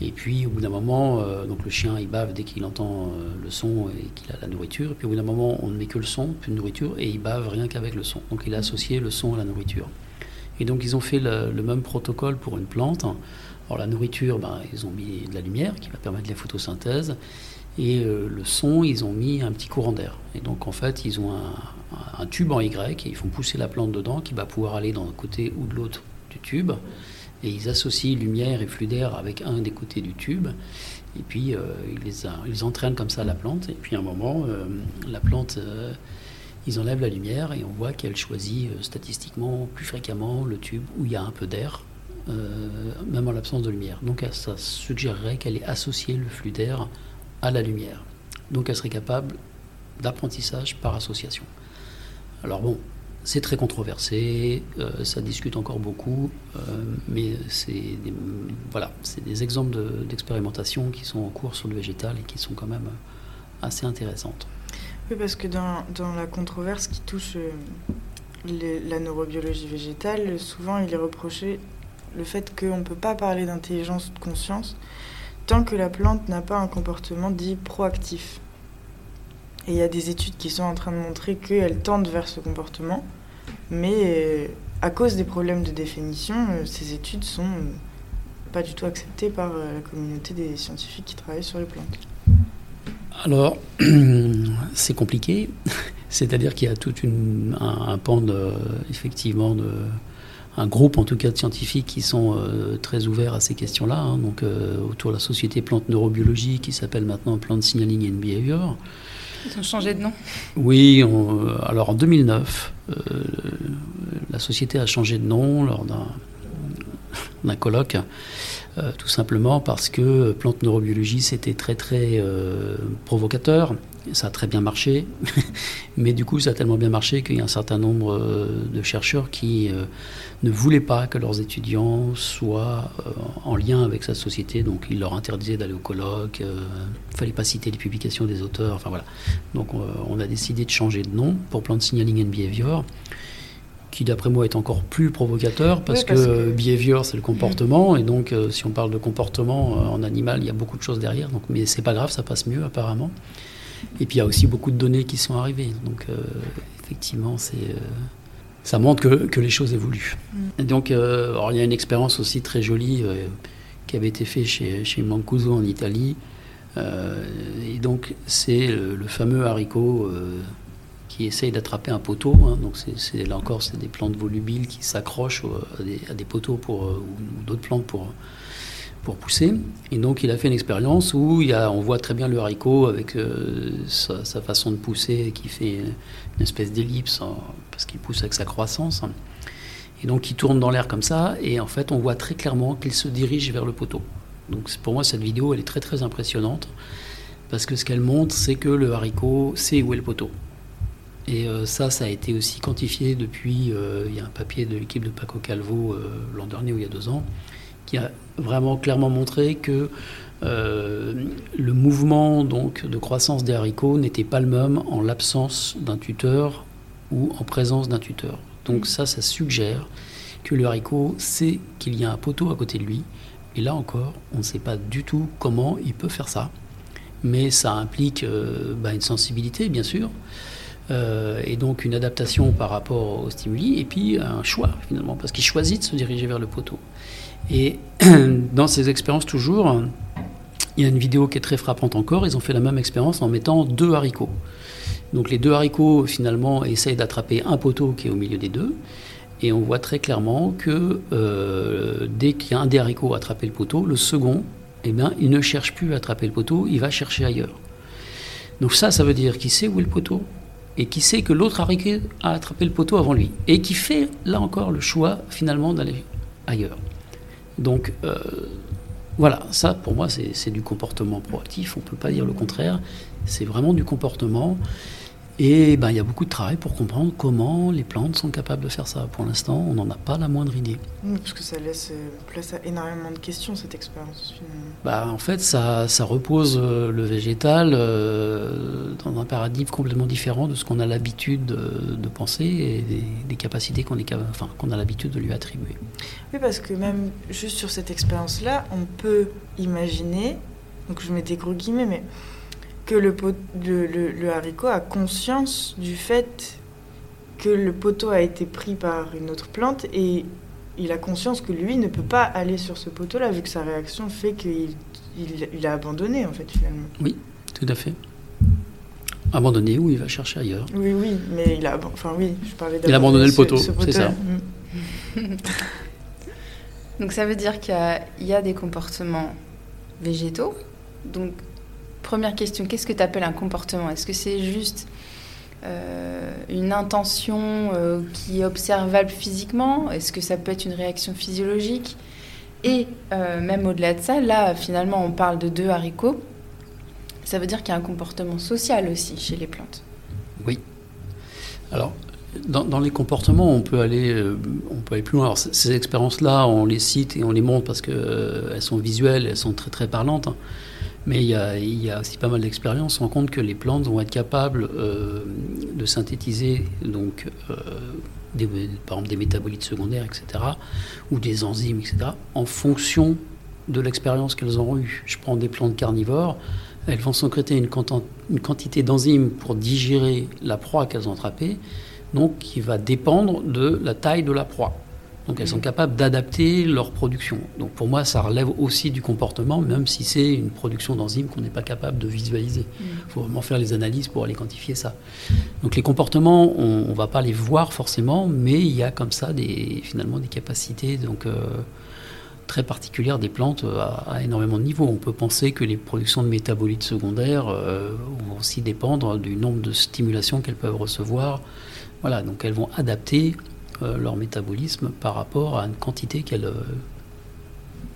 Et puis au bout d'un moment, euh, donc le chien il bave dès qu'il entend euh, le son et qu'il a la nourriture. Et puis au bout d'un moment, on ne met que le son, plus de nourriture, et il bave rien qu'avec le son. Donc il a associé le son à la nourriture. Et donc ils ont fait le, même protocole pour une plante. Alors la nourriture, ben, ils ont mis de la lumière qui va permettre la photosynthèse. Et euh, le son, ils ont mis un petit courant d'air. Et donc en fait, ils ont un, tube en Y et ils font pousser la plante dedans qui va pouvoir aller d'un côté ou de l'autre du tube. Et ils associent lumière et flux d'air avec un des côtés du tube. Et puis euh, ils, ils, entraînent comme ça la plante. Et puis à un moment, euh, la plante, ils enlèvent la lumière et on voit qu'elle choisit statistiquement plus fréquemment le tube où il y a un peu d'air. même en l'absence de lumière. Donc ça suggérerait qu'elle ait associé le flux d'air à la lumière. Donc elle serait capable d'apprentissage par association. Alors bon, c'est très controversé, euh, ça discute encore beaucoup, euh, mais c'est des, voilà, c'est des exemples d'expérimentation qui sont en cours sur le végétal et qui sont quand même assez intéressantes. Oui, parce que dans, dans la controverse qui touche euh, la neurobiologie végétale, souvent il est reproché le fait qu'on ne peut pas parler d'intelligence ou de conscience tant que la plante n'a pas un comportement dit proactif. Et il y a des études qui sont en train de montrer qu'elles tendent vers ce comportement. Mais à cause des problèmes de définition, ces études sont pas du tout acceptées par la communauté des scientifiques qui travaillent sur les plantes. Alors, [clears throat] c'est compliqué. [laughs] C'est-à-dire qu'il y a tout un, pan de, effectivement, un groupe en tout cas de scientifiques qui sont euh, très ouverts à ces questions-là. Hein. donc, euh, autour de la société Plante Neurobiologie qui s'appelle maintenant Plante Signaling and Behavior. Ils ont changé de nom Oui, euh, alors en 2009, la société a changé de nom lors d'un [laughs] colloque. tout simplement parce que Plante Neurobiologie, c'était très très provocateur ça a très bien marché, [laughs] mais du coup ça a tellement bien marché qu'il y a un certain nombre euh, de chercheurs qui euh, ne voulaient pas que leurs étudiants soient euh, en lien avec sa société, donc ils leur interdisaient d'aller au colloque, il ne fallait pas citer les publications des auteurs, enfin voilà. Donc on a décidé de changer de nom pour Plant Signaling and Behavior, qui d'après moi est encore plus provocateur parce, que, behavior c'est le comportement. Et donc si on parle de comportement en animal il y a beaucoup de choses derrière. Donc mais c'est pas grave ça passe mieux apparemment et puis il y a aussi beaucoup de données qui sont arrivées. Donc euh, effectivement, c'est, euh, ça montre que, que, les choses évoluent. Mm. Et donc euh, il y a une expérience aussi très jolie qui avait été faite chez, chez Mancuso en Italie. et donc c'est le, fameux haricot qui essaye d'attraper un poteau. Hein. donc c'est, là encore, c'est des plantes volubiles qui s'accrochent à des, poteaux pour, ou d'autres plantes pour pour pousser. Et donc il a fait une expérience où il y a, on voit très bien le haricot avec euh, sa, façon de pousser qui fait une espèce d'ellipse hein, parce qu'il pousse avec sa croissance. Et donc il tourne dans l'air comme ça et en fait on voit très clairement qu'il se dirige vers le poteau. Donc pour moi cette vidéo elle est très très impressionnante parce que ce qu'elle montre c'est que le haricot sait où est le poteau. Et euh, ça, ça a été aussi quantifié depuis. Euh, il y a un papier de l'équipe de Paco Calvo l'an dernier ou il y a deux ans, qui a vraiment clairement montré que euh, le mouvement donc, de croissance des haricots n'était pas le même en l'absence d'un tuteur ou en présence d'un tuteur. Donc ça, ça suggère que le haricot sait qu'il y a un poteau à côté de lui. Et là encore, on ne sait pas du tout comment il peut faire ça. Mais ça implique euh, bah, une sensibilité, bien sûr, euh, et donc une adaptation par rapport au stimuli, et puis un choix finalement, parce qu'il choisit de se diriger vers le poteau. Et [clears throat] dans ces expériences toujours, il y a une vidéo qui est très frappante encore. Ils ont fait la même expérience en mettant deux haricots. Donc les deux haricots finalement essayent d'attraper un poteau qui est au milieu des deux. Et on voit très clairement que euh, dès qu'il y a un des haricots à attraper le poteau, le second, eh bien, il ne cherche plus à attraper le poteau, il va chercher ailleurs. Donc ça, ça veut dire qu'il sait où est le poteau et qui sait que l'autre haricot a attrapé le poteau avant lui. Et qui fait, là encore, le choix finalement d'aller ailleurs. Donc euh, voilà, ça pour moi c'est du comportement proactif, on ne peut pas dire le contraire, c'est vraiment du comportement. Et ben, il y a beaucoup de travail pour comprendre comment les plantes sont capables de faire ça. Pour l'instant, on n'en a pas la moindre idée. parce que ça laisse euh, place à énormément de questions, cette expérience. Bah, en fait, ça, ça repose euh, le végétal euh, dans un paradigme complètement différent de ce qu'on a l'habitude de, penser et des, capacités qu'on enfin, qu'on a l'habitude de lui attribuer. Oui, parce que même juste sur cette expérience-là, on peut imaginer, donc je mets des gros guillemets, mais que le, le, haricot a conscience du fait que le poteau a été pris par une autre plante et il a conscience que lui ne peut pas aller sur ce poteau-là vu que sa réaction fait qu'il il, a abandonné en fait finalement. Oui, tout à fait. Abandonné ou il va chercher ailleurs. Oui, oui, mais il a, enfin oui, je parlais Il a abandonné le poteau, c'est ça. [laughs] Donc ça veut dire qu'il y, y, a des comportements végétaux. Donc Première question, qu'est-ce que tu appelles un comportement? Est-ce que c'est juste euh, une intention euh, qui est observable physiquement? Est-ce que ça peut être une réaction physiologique? Et euh, même au-delà de ça, là, finalement, on parle de deux haricots. Ça veut dire qu'il y a un comportement social aussi chez les plantes. Oui. Alors, dans, les comportements, on peut aller, on peut aller plus loin. Alors, ces expériences-là, on les cite et on les montre parce qu'elles sont visuelles, elles sont très très parlantes. Mais il y, a, aussi pas mal d'expériences. On compte que les plantes vont être capables euh, de synthétiser donc, euh, des, par exemple des métabolites secondaires, etc., ou des enzymes, etc., en fonction de l'expérience qu'elles auront eue. Je prends des plantes carnivores, elles vont sécréter une, une quantité d'enzymes pour digérer la proie qu'elles ont attrapée, donc qui va dépendre de la taille de la proie. Donc elles sont capables d'adapter leur production. Donc pour moi, ça relève aussi du comportement, même si c'est une production d'enzymes qu'on n'est pas capable de visualiser. Il faut vraiment faire les analyses pour aller quantifier ça. Donc les comportements, on ne va pas les voir forcément, mais il y a comme ça des, finalement des capacités donc, euh, très particulières des plantes à, énormément de niveaux. On peut penser que les productions de métabolites secondaires euh, vont aussi dépendre du nombre de stimulations qu'elles peuvent recevoir. Voilà, donc elles vont adapter euh, leur métabolisme par rapport à une quantité qu'elles, euh,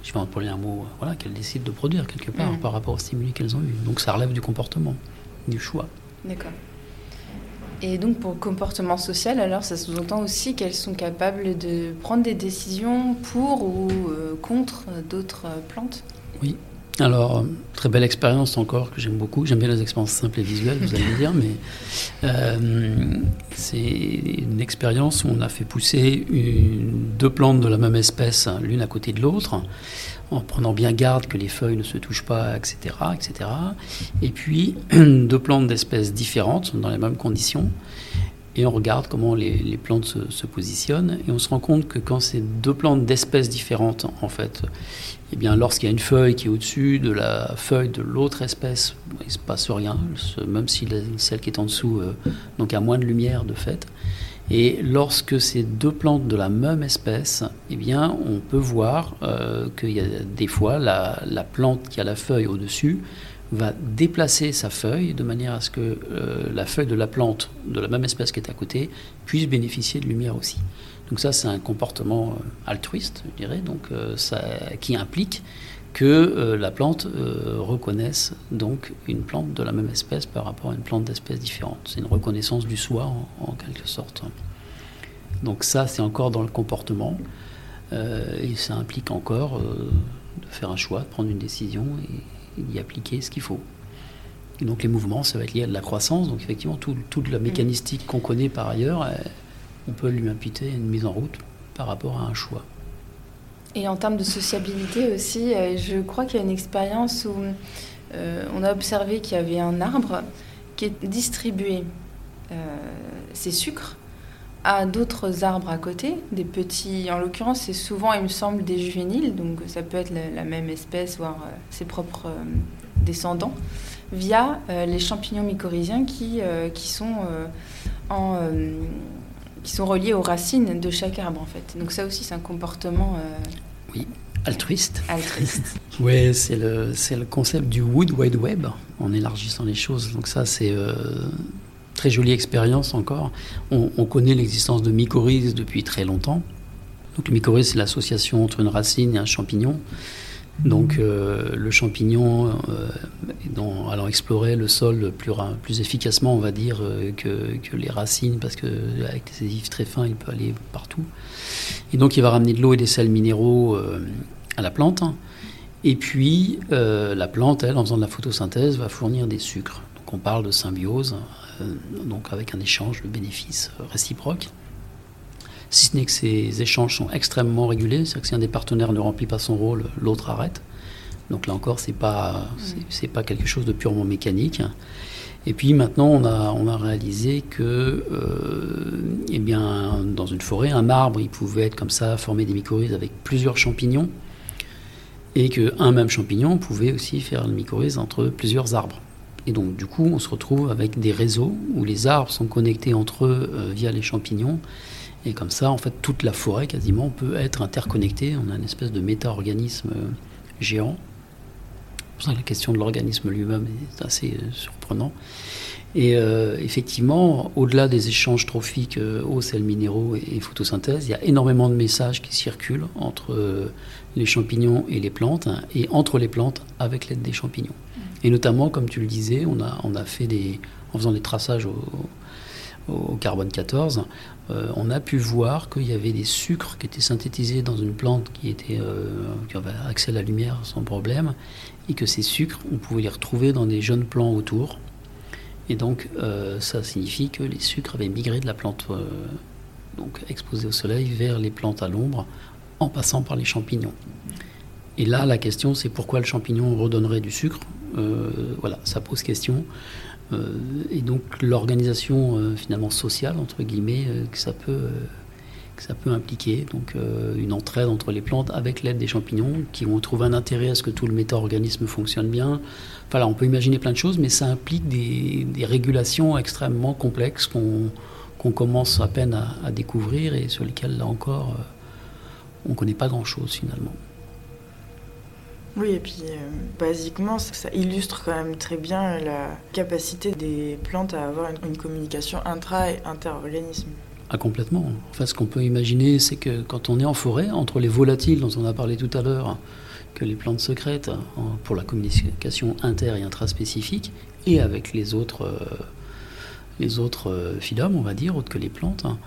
je vais employer un mot, voilà, qu'elles décident de produire quelque part mm. par rapport aux stimuli qu'elles ont eu. Donc ça relève du comportement, du choix. D'accord. Et donc pour le comportement social, alors ça sous-entend aussi qu'elles sont capables de prendre des décisions pour ou euh, contre d'autres plantes? Oui, alors, très belle expérience encore que j'aime beaucoup. J'aime bien les expériences simples et visuelles, vous allez me dire, mais euh, c'est une expérience où on a fait pousser deux plantes de la même espèce l'une à côté de l'autre, en prenant bien garde que les feuilles ne se touchent pas, etc., etc. Et puis [clears throat] deux plantes d'espèces différentes dans les mêmes conditions et on regarde comment les, plantes se, positionnent et on se rend compte que quand c'est deux plantes d'espèces différentes, en fait, eh bien, lorsqu'il y a une feuille qui est au-dessus de la feuille de l'autre espèce, il ne se passe rien, même si celle qui est en dessous euh, donc a moins de lumière de fait. Et lorsque c'est deux plantes de la même espèce, eh bien, on peut voir euh, qu'il y a des fois la, la plante qui a la feuille au-dessus va déplacer sa feuille de manière à ce que euh, la feuille de la plante de la même espèce qui est à côté puisse bénéficier de lumière aussi. Donc ça, c'est un comportement euh, altruiste, je dirais, donc, euh, ça, qui implique que la plante reconnaisse donc une plante de la même espèce par rapport à une plante d'espèce différente. C'est une reconnaissance du soi en, quelque sorte. Donc ça, c'est encore dans le comportement, et ça implique encore de faire un choix, de prendre une décision et y appliquer ce qu'il faut. Et donc les mouvements, ça va être lié à de la croissance. Donc effectivement, toute la mécanistique qu'on connaît par ailleurs, euh, on peut lui imputer une mise en route par rapport à un choix. Et en termes de sociabilité aussi, euh, je crois qu'il y a une expérience où euh, on a observé qu'il y avait un arbre qui distribuait ses sucres à d'autres arbres à côté, des petits, en l'occurrence c'est souvent il me semble des juvéniles, donc ça peut être la, même espèce, voire euh, ses propres euh, descendants, via euh, les champignons mycorhiziens qui, qui, sont, en, qui sont reliés aux racines de chaque arbre en fait. Donc ça aussi c'est un comportement... oui. Altruiste. Altruiste. [laughs] oui, c'est le, le concept du Wood Wide Web, en élargissant les choses. Donc ça, c'est Très jolie expérience encore. On, connaît l'existence de mycorhizes depuis très longtemps. Donc le mycorhize, c'est l'association entre une racine et un champignon. Donc euh, le champignon, euh, allant explorer le sol plus, efficacement, on va dire, euh, que, que, les racines, parce qu'avec des adhésifs très fins, il peut aller partout. Et donc il va ramener de l'eau et des sels minéraux à la plante. Et puis la plante, elle, en faisant de la photosynthèse, va fournir des sucres. Donc on parle de symbiose euh, donc avec un échange de bénéfices réciproques. Si ce n'est que ces échanges sont extrêmement régulés, c'est-à-dire que si un des partenaires ne remplit pas son rôle, l'autre arrête. Donc là encore, c'est pas c'est pas quelque chose de purement mécanique. Et puis maintenant, on a, on a réalisé que, euh, eh bien, dans une forêt, un arbre, il pouvait être comme ça, former des mycorhizes avec plusieurs champignons, et qu'un même champignon pouvait aussi faire une mycorhize entre plusieurs arbres. Et donc, du coup, on se retrouve avec des réseaux où les arbres sont connectés entre eux euh, via les champignons. Et comme ça, en fait, toute la forêt quasiment peut être interconnectée. On a une espèce de méta-organisme euh, géant. C'est pour ça que la question de l'organisme lui-même est assez euh, surprenant. Et effectivement, au-delà des échanges trophiques eau, sels minéraux et, photosynthèse, il y a énormément de messages qui circulent entre les champignons et les plantes, hein, et entre les plantes avec l'aide des champignons. Et notamment, comme tu le disais, on a, on a fait des, en faisant des traçages au, carbone 14, euh, on a pu voir qu'il y avait des sucres qui étaient synthétisés dans une plante qui, était, euh, qui avait accès à la lumière sans problème, et que ces sucres, on pouvait les retrouver dans des jeunes plants autour. Et donc, euh, ça signifie que les sucres avaient migré de la plante donc exposée au soleil vers les plantes à l'ombre en passant par les champignons. Et là, la question, c'est pourquoi le champignon redonnerait du sucre? Voilà, ça pose question. Et donc l'organisation finalement sociale, entre guillemets, que ça peut que ça peut impliquer. Donc une entraide entre les plantes avec l'aide des champignons qui vont trouver un intérêt à ce que tout le méta-organisme fonctionne bien. On peut imaginer plein de choses, mais ça implique des, régulations extrêmement complexes qu'on commence à peine à, découvrir et sur lesquelles, là encore, on ne connaît pas grand-chose finalement. Oui, et puis euh, basiquement, ça illustre quand même très bien la capacité des plantes à avoir une, communication intra- et inter-organisme. Ah, complètement. En fait, ce qu'on peut imaginer, c'est que quand on est en forêt, entre les volatiles dont on a parlé tout à l'heure, que les plantes secrètes pour la communication inter- et intraspécifique, et avec les autres, euh, les autres euh, on va dire, autres que les plantes, hein,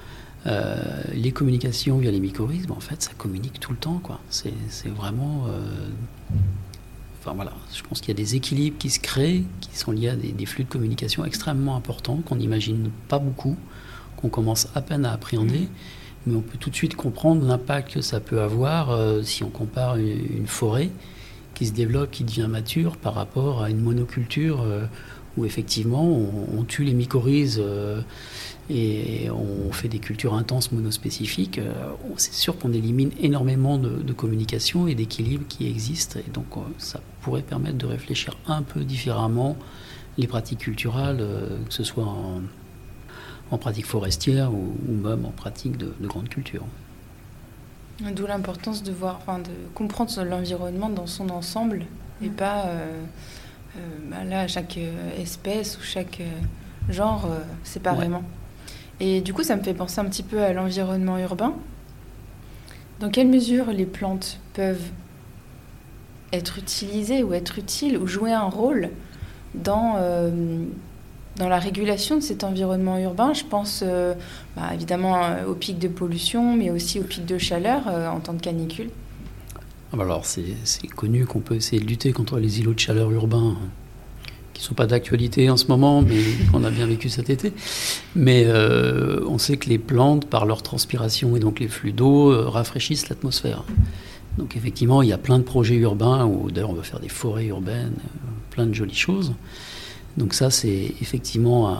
euh, les communications via les mycorhizes, en fait, ça communique tout le temps. Quoi. C'est, vraiment. Euh, enfin voilà, je pense qu'il y a des équilibres qui se créent, qui sont liés à des, flux de communication extrêmement importants, qu'on n'imagine pas beaucoup, qu'on commence à peine à appréhender. Mais on peut tout de suite comprendre l'impact que ça peut avoir euh, si on compare une, forêt qui se développe, qui devient mature par rapport à une monoculture où effectivement on, tue les mycorhizes et on fait des cultures intenses monospécifiques, euh, c'est sûr qu'on élimine énormément de, communication et d'équilibre qui existent. Et donc, euh, ça pourrait permettre de réfléchir un peu différemment les pratiques culturelles, euh, que ce soit en, en pratique forestière ou, même en pratique de, de grande culture. D'où l'importance de voir, enfin, de comprendre l'environnement dans son ensemble et mm. pas bah là chaque espèce ou chaque genre séparément. Et du coup, ça me fait penser un petit peu à l'environnement urbain. Dans quelle mesure les plantes peuvent être utilisées ou être utiles ou jouer un rôle dans, euh, dans la régulation de cet environnement urbain? Je pense euh, bah, évidemment euh, aux pics de pollution, mais aussi aux pics de chaleur en temps de canicule. Ah bah alors, c'est connu qu'on peut essayer de lutter contre les îlots de chaleur urbains qui ne sont pas d'actualité en ce moment, mais [laughs] qu'on a bien vécu cet été. Mais euh, on sait que les plantes, par leur transpiration et donc les flux d'eau, euh, rafraîchissent l'atmosphère. Donc effectivement, il y a plein de projets urbains, où d'ailleurs on va faire des forêts urbaines, euh, plein de jolies choses. Donc ça, c'est effectivement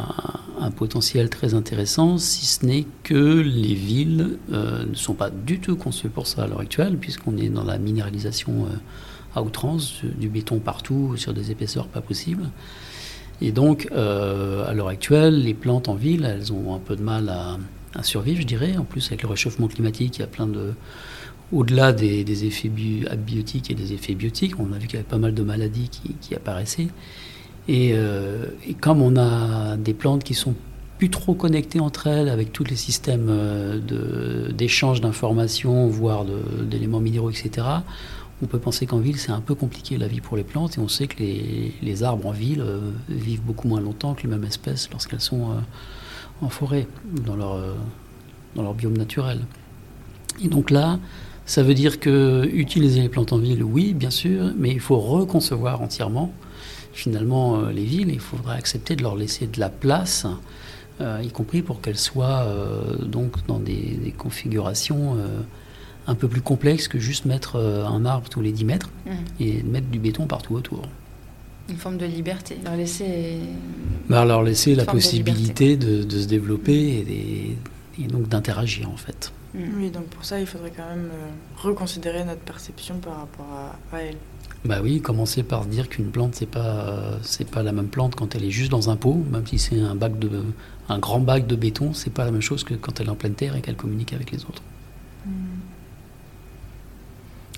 un, potentiel très intéressant, si ce n'est que les villes ne sont pas du tout conçues pour ça à l'heure actuelle, puisqu'on est dans la minéralisation à outrance, du béton partout, sur des épaisseurs pas possibles. Et donc, euh, à l'heure actuelle, les plantes en ville, elles ont un peu de mal à, survivre, je dirais. En plus, avec le réchauffement climatique, il y a plein de. Au-delà des, effets abiotiques et des effets biotiques, on a vu qu'il y avait pas mal de maladies qui, apparaissaient. Et, euh, et, comme on a des plantes qui sont plus trop connectées entre elles avec tous les systèmes euh, d'échange d'informations, voire d'éléments minéraux, etc., on peut penser qu'en ville, c'est un peu compliqué la vie pour les plantes, et on sait que les, arbres en ville euh, vivent beaucoup moins longtemps que les mêmes espèces lorsqu'elles sont euh, en forêt, dans leur, euh, dans leur biome naturel. Et donc là, ça veut dire que utiliser les plantes en ville, oui, bien sûr, mais il faut reconcevoir entièrement finalement les villes. Il faudra accepter de leur laisser de la place, y compris pour qu'elles soient donc dans des configurations un peu plus complexe que juste mettre euh, un arbre tous les 10 mètres mmh. et mettre du béton partout autour. Une forme de liberté, leur laisser... Bah, leur laisser la possibilité de, se développer et, donc d'interagir en fait. Mmh. Oui, donc pour ça, il faudrait quand même euh, reconsidérer notre perception par rapport à, elle. Bah oui, commencer par dire qu'une plante c'est pas c'est pas la même plante quand elle est juste dans un pot, même si c'est un bac de un grand bac de béton, c'est pas la même chose que quand elle est en pleine terre et qu'elle communique avec les autres.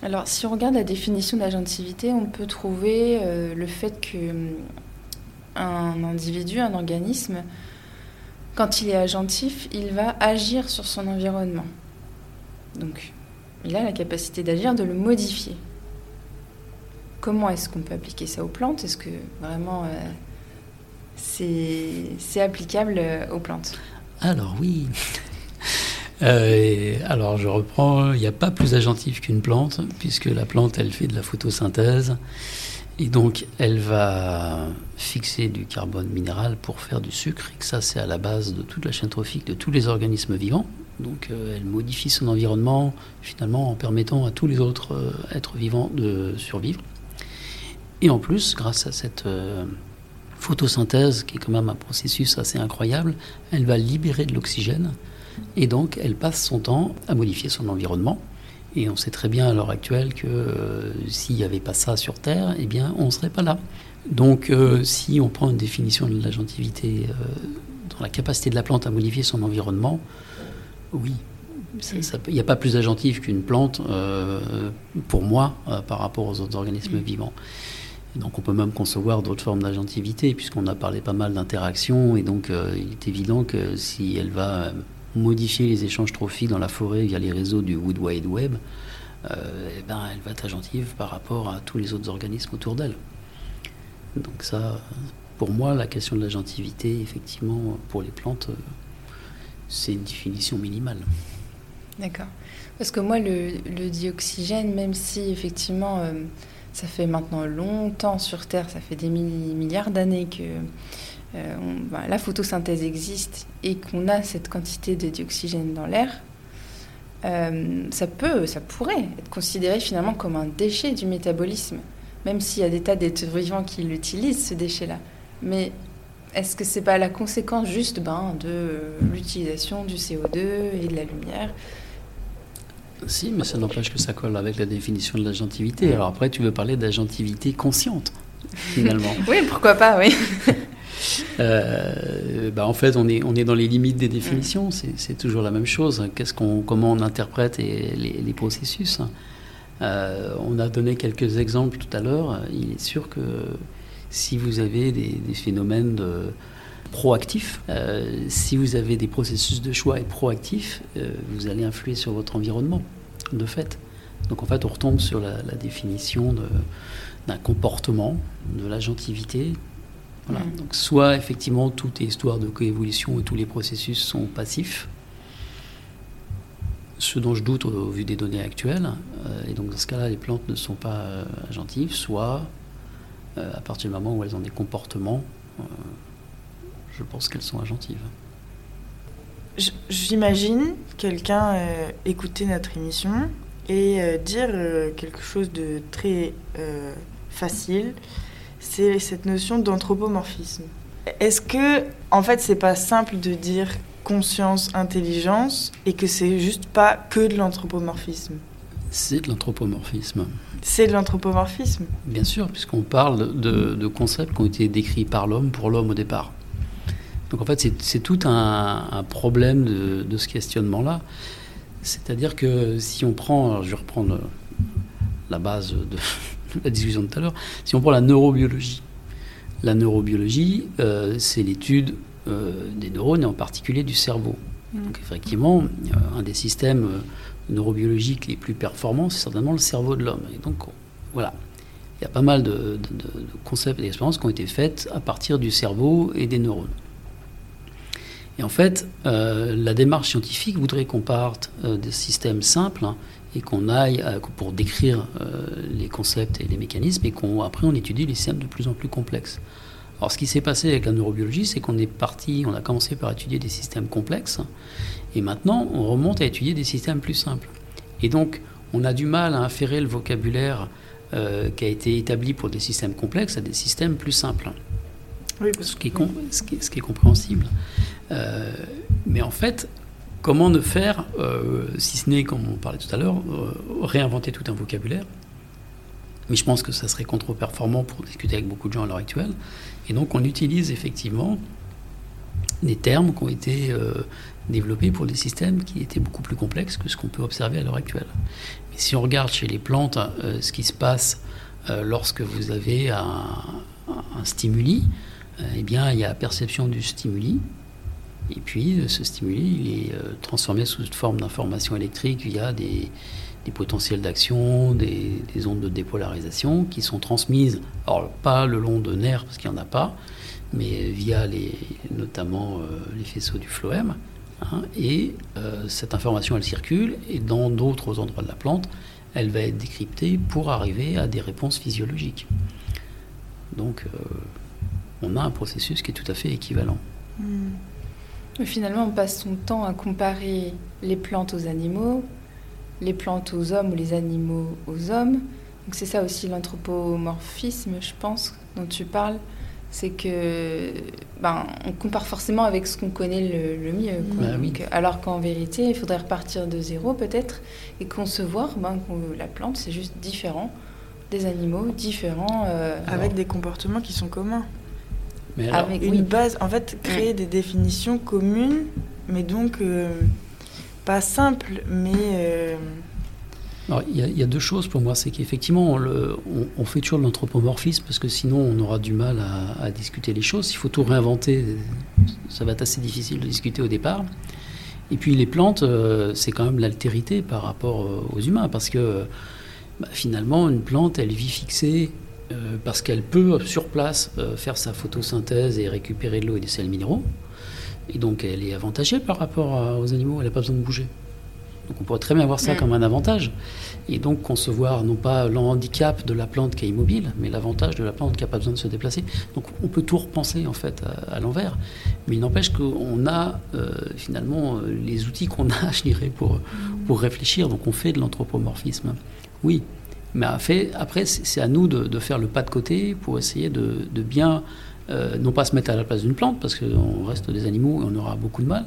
Alors, si on regarde la définition d'agentivité, on peut trouver euh, le fait que hum, un individu, un organisme, quand il est agentif, il va agir sur son environnement. Donc, il a la capacité d'agir, de le modifier. Comment est-ce qu'on peut appliquer ça aux plantes? Est-ce que vraiment euh, c'est applicable euh, aux plantes? Alors oui, euh, alors je reprends, il n'y a pas plus agentif qu'une plante, puisque la plante, elle fait de la photosynthèse, et donc elle va fixer du carbone minéral pour faire du sucre, et que ça c'est à la base de toute la chaîne trophique de tous les organismes vivants. Donc euh, elle modifie son environnement finalement en permettant à tous les autres euh, êtres vivants de survivre. Et en plus, grâce à cette photosynthèse, qui est quand même un processus assez incroyable, elle va libérer de l'oxygène. Et donc, elle passe son temps à modifier son environnement. Et on sait très bien à l'heure actuelle que euh, s'il n'y avait pas ça sur Terre, eh bien, on ne serait pas là. Donc, euh, si on prend une définition de l'agentivité dans la capacité de la plante à modifier son environnement, oui, il n'y a pas plus agentive qu'une plante, euh, pour moi, euh, par rapport aux autres organismes vivants. donc on peut même concevoir d'autres formes d'agentivité, puisqu'on a parlé pas mal d'interactions, et donc euh, il est évident que si elle va modifier les échanges trophiques dans la forêt via les réseaux du Wood Wide Web, eh ben, elle va être agentive par rapport à tous les autres organismes autour d'elle. Donc ça, pour moi, la question de l'agentivité, effectivement, pour les plantes, c'est une définition minimale. D'accord. Parce que moi, le, dioxygène, même si effectivement, euh, ça fait maintenant longtemps sur Terre, ça fait des milliards d'années que euh, ben, la photosynthèse existe et qu'on a cette quantité de dioxygène dans l'air, euh, ça peut, ça pourrait être considéré finalement comme un déchet du métabolisme, même s'il y a des tas d'êtres vivants qui l'utilisent, ce déchet-là. Mais est-ce que c'est pas la conséquence juste ben, de l'utilisation du CO2 et de la lumière? Si, mais ça n'empêche que ça colle avec la définition de l'agentivité. Alors après, tu veux parler d'agentivité consciente, finalement. [laughs] oui, pourquoi pas, oui. [laughs] Euh, bah en fait, on est, on est dans les limites des définitions. C'est toujours la même chose. Qu'est-ce qu'on, comment on interprète les, processus euh, On a donné quelques exemples tout à l'heure. Il est sûr que si vous avez des, phénomènes de, proactifs, euh, si vous avez des processus de choix et proactifs, vous allez influer sur votre environnement de fait. Donc en fait, on retombe sur la, définition d'un comportement, de l'agentivité. Voilà. Donc soit effectivement toute histoire de coévolution et tous les processus sont passifs, ce dont je doute au, vu des données actuelles, euh, et donc dans ce cas-là, les plantes ne sont pas euh, agentives, soit euh, à partir du moment où elles ont des comportements, je pense qu'elles sont agentives. J'imagine quelqu'un euh, écouter notre émission et euh, dire euh, quelque chose de très facile, c'est cette notion d'anthropomorphisme. Est-ce que, en fait, c'est pas simple de dire conscience, intelligence et que c'est juste pas que de l'anthropomorphisme? C'est de l'anthropomorphisme. C'est de l'anthropomorphisme? Bien sûr, puisqu'on parle de, de concepts qui ont été décrits par l'homme pour l'homme au départ. Donc en fait, c'est tout un, problème de, ce questionnement-là. C'est-à-dire que si on prend, je vais reprendre la base de la discussion de tout à l'heure, si on prend la neurobiologie, la neurobiologie, euh, c'est l'étude euh, des neurones et en particulier du cerveau. Mm. Donc effectivement, un des systèmes neurobiologiques les plus performants, c'est certainement le cerveau de l'homme. Et donc voilà, il y a pas mal de, de concepts et d'expériences qui ont été faites à partir du cerveau et des neurones. Et en fait, euh, la démarche scientifique voudrait qu'on parte euh, des systèmes simples hein, et qu'on aille pour décrire euh, les concepts et les mécanismes et qu'après on, étudie les systèmes de plus en plus complexes. Alors ce qui s'est passé avec la neurobiologie, c'est qu'on est parti, on a commencé par étudier des systèmes complexes et maintenant on remonte à étudier des systèmes plus simples. Et donc on a du mal à inférer le vocabulaire qui a été établi pour des systèmes complexes à des systèmes plus simples. Oui, ce, qui est ce, qui ce qui est compréhensible. Euh, mais en fait, comment ne faire, euh, si ce n'est, comme on parlait tout à l'heure, euh, réinventer tout un vocabulaire? Mais je pense que ça serait contre-performant pour discuter avec beaucoup de gens à l'heure actuelle. Et donc on utilise effectivement des termes qui ont été développés pour des systèmes qui étaient beaucoup plus complexes que ce qu'on peut observer à l'heure actuelle. Mais si on regarde chez les plantes ce qui se passe lorsque vous avez un, un stimuli, eh bien il y a perception du stimuli, et puis, euh, ce stimuli, il est euh, transformé sous forme d'information électrique via des, potentiels d'action, des, ondes de dépolarisation qui sont transmises, alors pas le long de nerfs parce qu'il n'y en a pas, mais via les, notamment euh, les faisceaux du phloème. Hein, et cette information, elle circule, et dans d'autres endroits de la plante, elle va être décryptée pour arriver à des réponses physiologiques. Donc, on a un processus qui est tout à fait équivalent. Hmm. Finalement, on passe son temps à comparer les plantes aux animaux, les plantes aux hommes ou les animaux aux hommes, Donc c'est ça aussi l'anthropomorphisme, je pense, dont tu parles. C'est que ben, on compare forcément avec ce qu'on connaît le, mieux. Bah oui. alors qu'en vérité, il faudrait repartir de zéro peut-être et concevoir ben, que la plante, c'est juste différent des animaux, différents. euh, Avec des comportements qui sont communs. Mais alors, avec Une oui. base, en fait, créer des définitions communes, mais donc euh, pas simples, mais euh, alors, il y, a- il y a deux choses pour moi. C'est qu'effectivement, on, le- on- on fait toujours de l'anthropomorphisme parce que sinon, on aura du mal à, à discuter les choses. Il faut tout réinventer. Ça va être assez difficile de discuter au départ. Et puis, les plantes, euh, c'est quand même l'altérité par rapport aux humains parce que bah, finalement, une plante, elle vit fixée euh, parce qu'elle peut, sur place, euh, faire sa photosynthèse et récupérer de l'eau et des sels minéraux. Et donc, elle est avantagée par rapport à- aux animaux. Elle n'a pas besoin de bouger. Donc, on pourrait très bien voir ça Mm. comme un avantage. Et donc concevoir non pas le handicap de la plante qui est immobile, mais l'avantage de la plante qui n'a pas besoin de se déplacer. Donc on peut tout repenser en fait à, à l'envers. Mais il n'empêche qu'on a euh, finalement les outils qu'on a, [laughs] je dirais, pour, pour réfléchir. Donc on fait de l'anthropomorphisme. Oui. Mais après, c'est à nous de, de faire le pas de côté pour essayer de, de bien, euh, non pas se mettre à la place d'une plante, parce qu'on reste des animaux et on aura beaucoup de mal,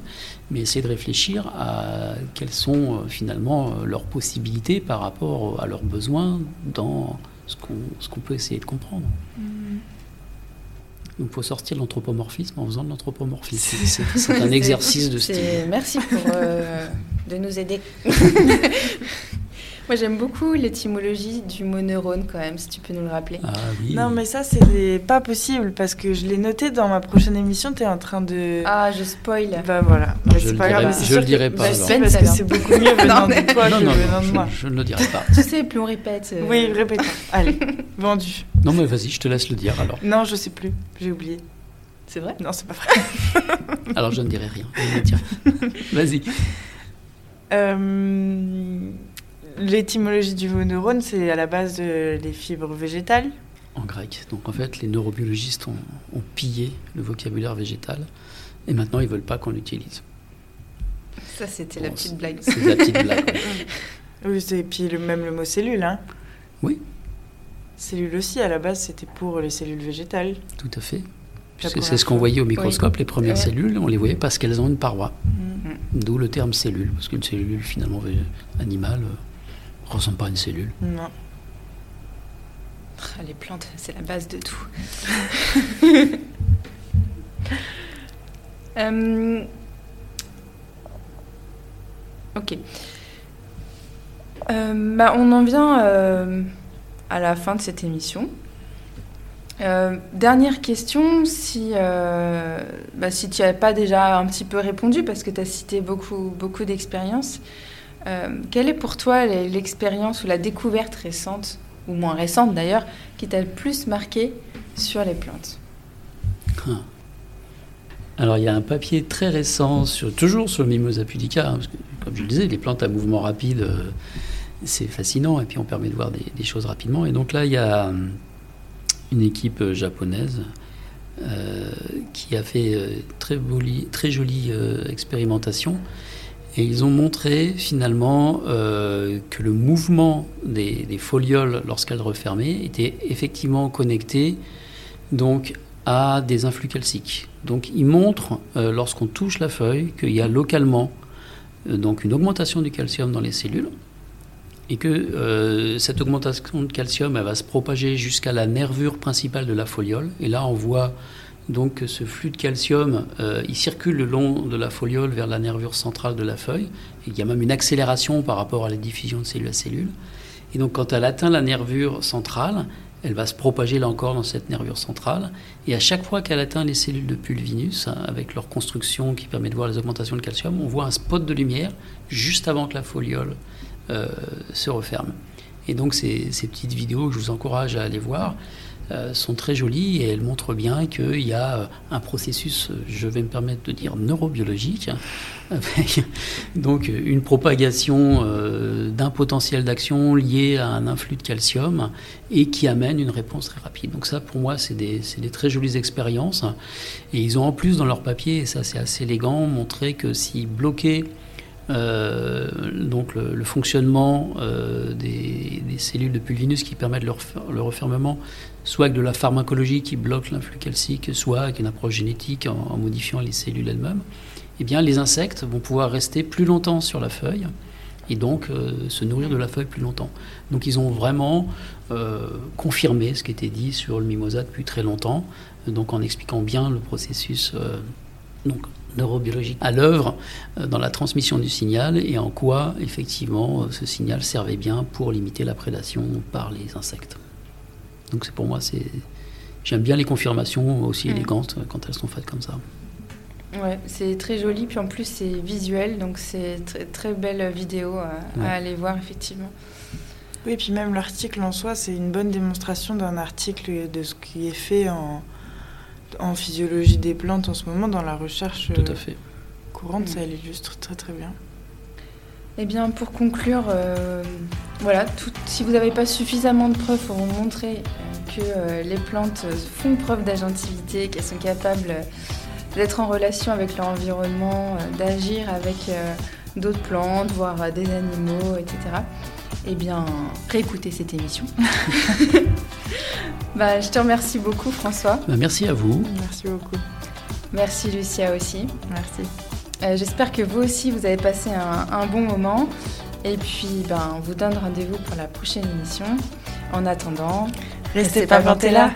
mais essayer de réfléchir à quelles sont euh, finalement euh, leurs possibilités par rapport à leurs besoins dans ce qu'on peut essayer de comprendre. Donc il faut sortir de l'anthropomorphisme en faisant de l'anthropomorphisme. C'est- un [laughs] exercice de style. Merci pour euh, de nous aider. [laughs] Moi, j'aime beaucoup l'étymologie du mot neurone, quand même, si tu peux nous le rappeler. Ah oui. non, mais ça, c'est des- pas possible parce que je l'ai noté dans ma prochaine émission. Tu es en train de. Ah, je spoil. Bah voilà. Mais Je c'est le pas dirai- grave, je le que- dirai pas, Bah, parce que c'est beaucoup mieux [laughs] venant de toi non, que non, venant de je, moi. je ne le dirai pas. Tu sais, plus on répète. euh, Oui, répétons. Allez, [laughs] vendu. Non, mais vas-y, je te laisse le dire alors. Non, je sais plus. J'ai oublié. C'est vrai? Non, c'est pas vrai. [laughs] Alors je ne dirai rien. Je ne dirai rien. Vas-y. Euh, L'étymologie du mot neurone, c'est à la base de- des fibres végétales. En grec. Donc en fait, les neurobiologistes ont, ont pillé le vocabulaire végétal et maintenant ils veulent pas qu'on l'utilise. Ça, c'était la petite blague. C'est la petite blague. [laughs] Oui, c'est- et puis le, même le mot cellule. Hein. Oui. Cellule aussi, à la base, c'était pour les cellules végétales. Tout à fait. Puisque c'est ce qu'on voyait au microscope, les premières Ouais. cellules, on les voyait parce qu'elles ont une paroi. Mm. D'où le terme cellule, parce qu'une cellule finalement animale euh, ressemble pas à une cellule. Non. Ah, Les plantes, c'est la base de tout. [laughs] Euh, Ok. Euh, bah, on en vient euh, à la fin de cette émission. Euh, dernière question, si, euh, bah, si tu n'avais pas déjà un petit peu répondu, parce que tu as cité beaucoup, beaucoup d'expériences, euh, quelle est pour toi l'e- l'expérience ou la découverte récente, ou moins récente d'ailleurs, qui t'a le plus marqué sur les plantes? Ah. Alors il y a un papier très récent, sur, toujours sur Mimosa pudica, hein, comme je le disais, les plantes à mouvement rapide, euh, c'est fascinant, et puis on permet de voir des, choses rapidement. Et donc là, il y a hum, une équipe euh, japonaise euh, qui a fait euh, très, jolie euh, expérimentation. Et ils ont montré finalement euh, que le mouvement des, folioles lorsqu'elles refermaient était effectivement connecté donc à des influx calciques. Donc ils montrent euh, lorsqu'on touche la feuille qu'il y a localement euh, donc une augmentation du calcium dans les cellules et que cette augmentation de calcium va se propager jusqu'à la nervure principale de la foliole et là on voit donc ce flux de calcium euh, il circule le long de la foliole vers la nervure centrale de la feuille il y a même une accélération par rapport à la diffusion de cellule à cellule et donc quand elle atteint la nervure centrale elle va se propager là encore dans cette nervure centrale. Et à chaque fois qu'elle atteint les cellules de pulvinus, hein, avec leur construction qui permet de voir les augmentations de calcium, on voit un spot de lumière juste avant que la foliole euh, se referme. Et donc ces, ces petites vidéos je vous encourage à aller voir sont très jolies et elles montrent bien qu'il y a euh, un processus, euh, je vais me permettre de dire neurobiologique, hein, [laughs] avec donc une propagation euh, d'un potentiel d'action lié à un influx de calcium et qui amène une réponse très rapide. Donc ça, pour moi, c'est des, c'est des très jolies expériences. Et ils ont en plus dans leur papier, et ça c'est assez élégant, montré que si bloquer euh, donc le, fonctionnement euh, des, cellules de pulvinus qui permettent leur, le refermement, soit avec de la pharmacologie qui bloque l'influx calcique, soit avec une approche génétique en, modifiant les cellules elles-mêmes, eh bien les insectes vont pouvoir rester plus longtemps sur la feuille et donc euh, se nourrir de la feuille plus longtemps. Donc ils ont vraiment confirmé ce qui était dit sur le mimosa depuis très longtemps, donc en expliquant bien le processus neurobiologique à l'œuvre euh, dans la transmission du signal et en quoi effectivement euh, ce signal servait bien pour limiter la prédation par les insectes. Donc c'est pour moi c'est j'aime bien les confirmations aussi élégantes euh, quand elles sont faites comme ça. Ouais, c'est très joli puis en plus c'est visuel donc c'est très très belle vidéo à, à aller voir effectivement. Oui, et puis même l'article en soi, c'est une bonne démonstration d'un article de ce qui est fait en, en physiologie des plantes en ce moment, dans la recherche Tout à fait. courante, ça mm. illustre très très bien. Eh bien, pour conclure, euh, voilà, si vous n'avez pas suffisamment de preuves pour vous montrer euh, que euh, les plantes font preuve d'agentivité, qu'elles sont capables d'être en relation avec leur environnement, d'agir avec d'autres plantes, voire des animaux, etc., eh bien, réécoutez cette émission. [laughs] bah, je te remercie beaucoup, François. Bah, merci à vous. Merci beaucoup. Merci, Lucia aussi. Merci. Euh, j'espère que vous aussi, vous avez passé un, bon moment. Et puis, ben, on vous donne rendez-vous pour la prochaine émission. En attendant, restez, pas plantés là.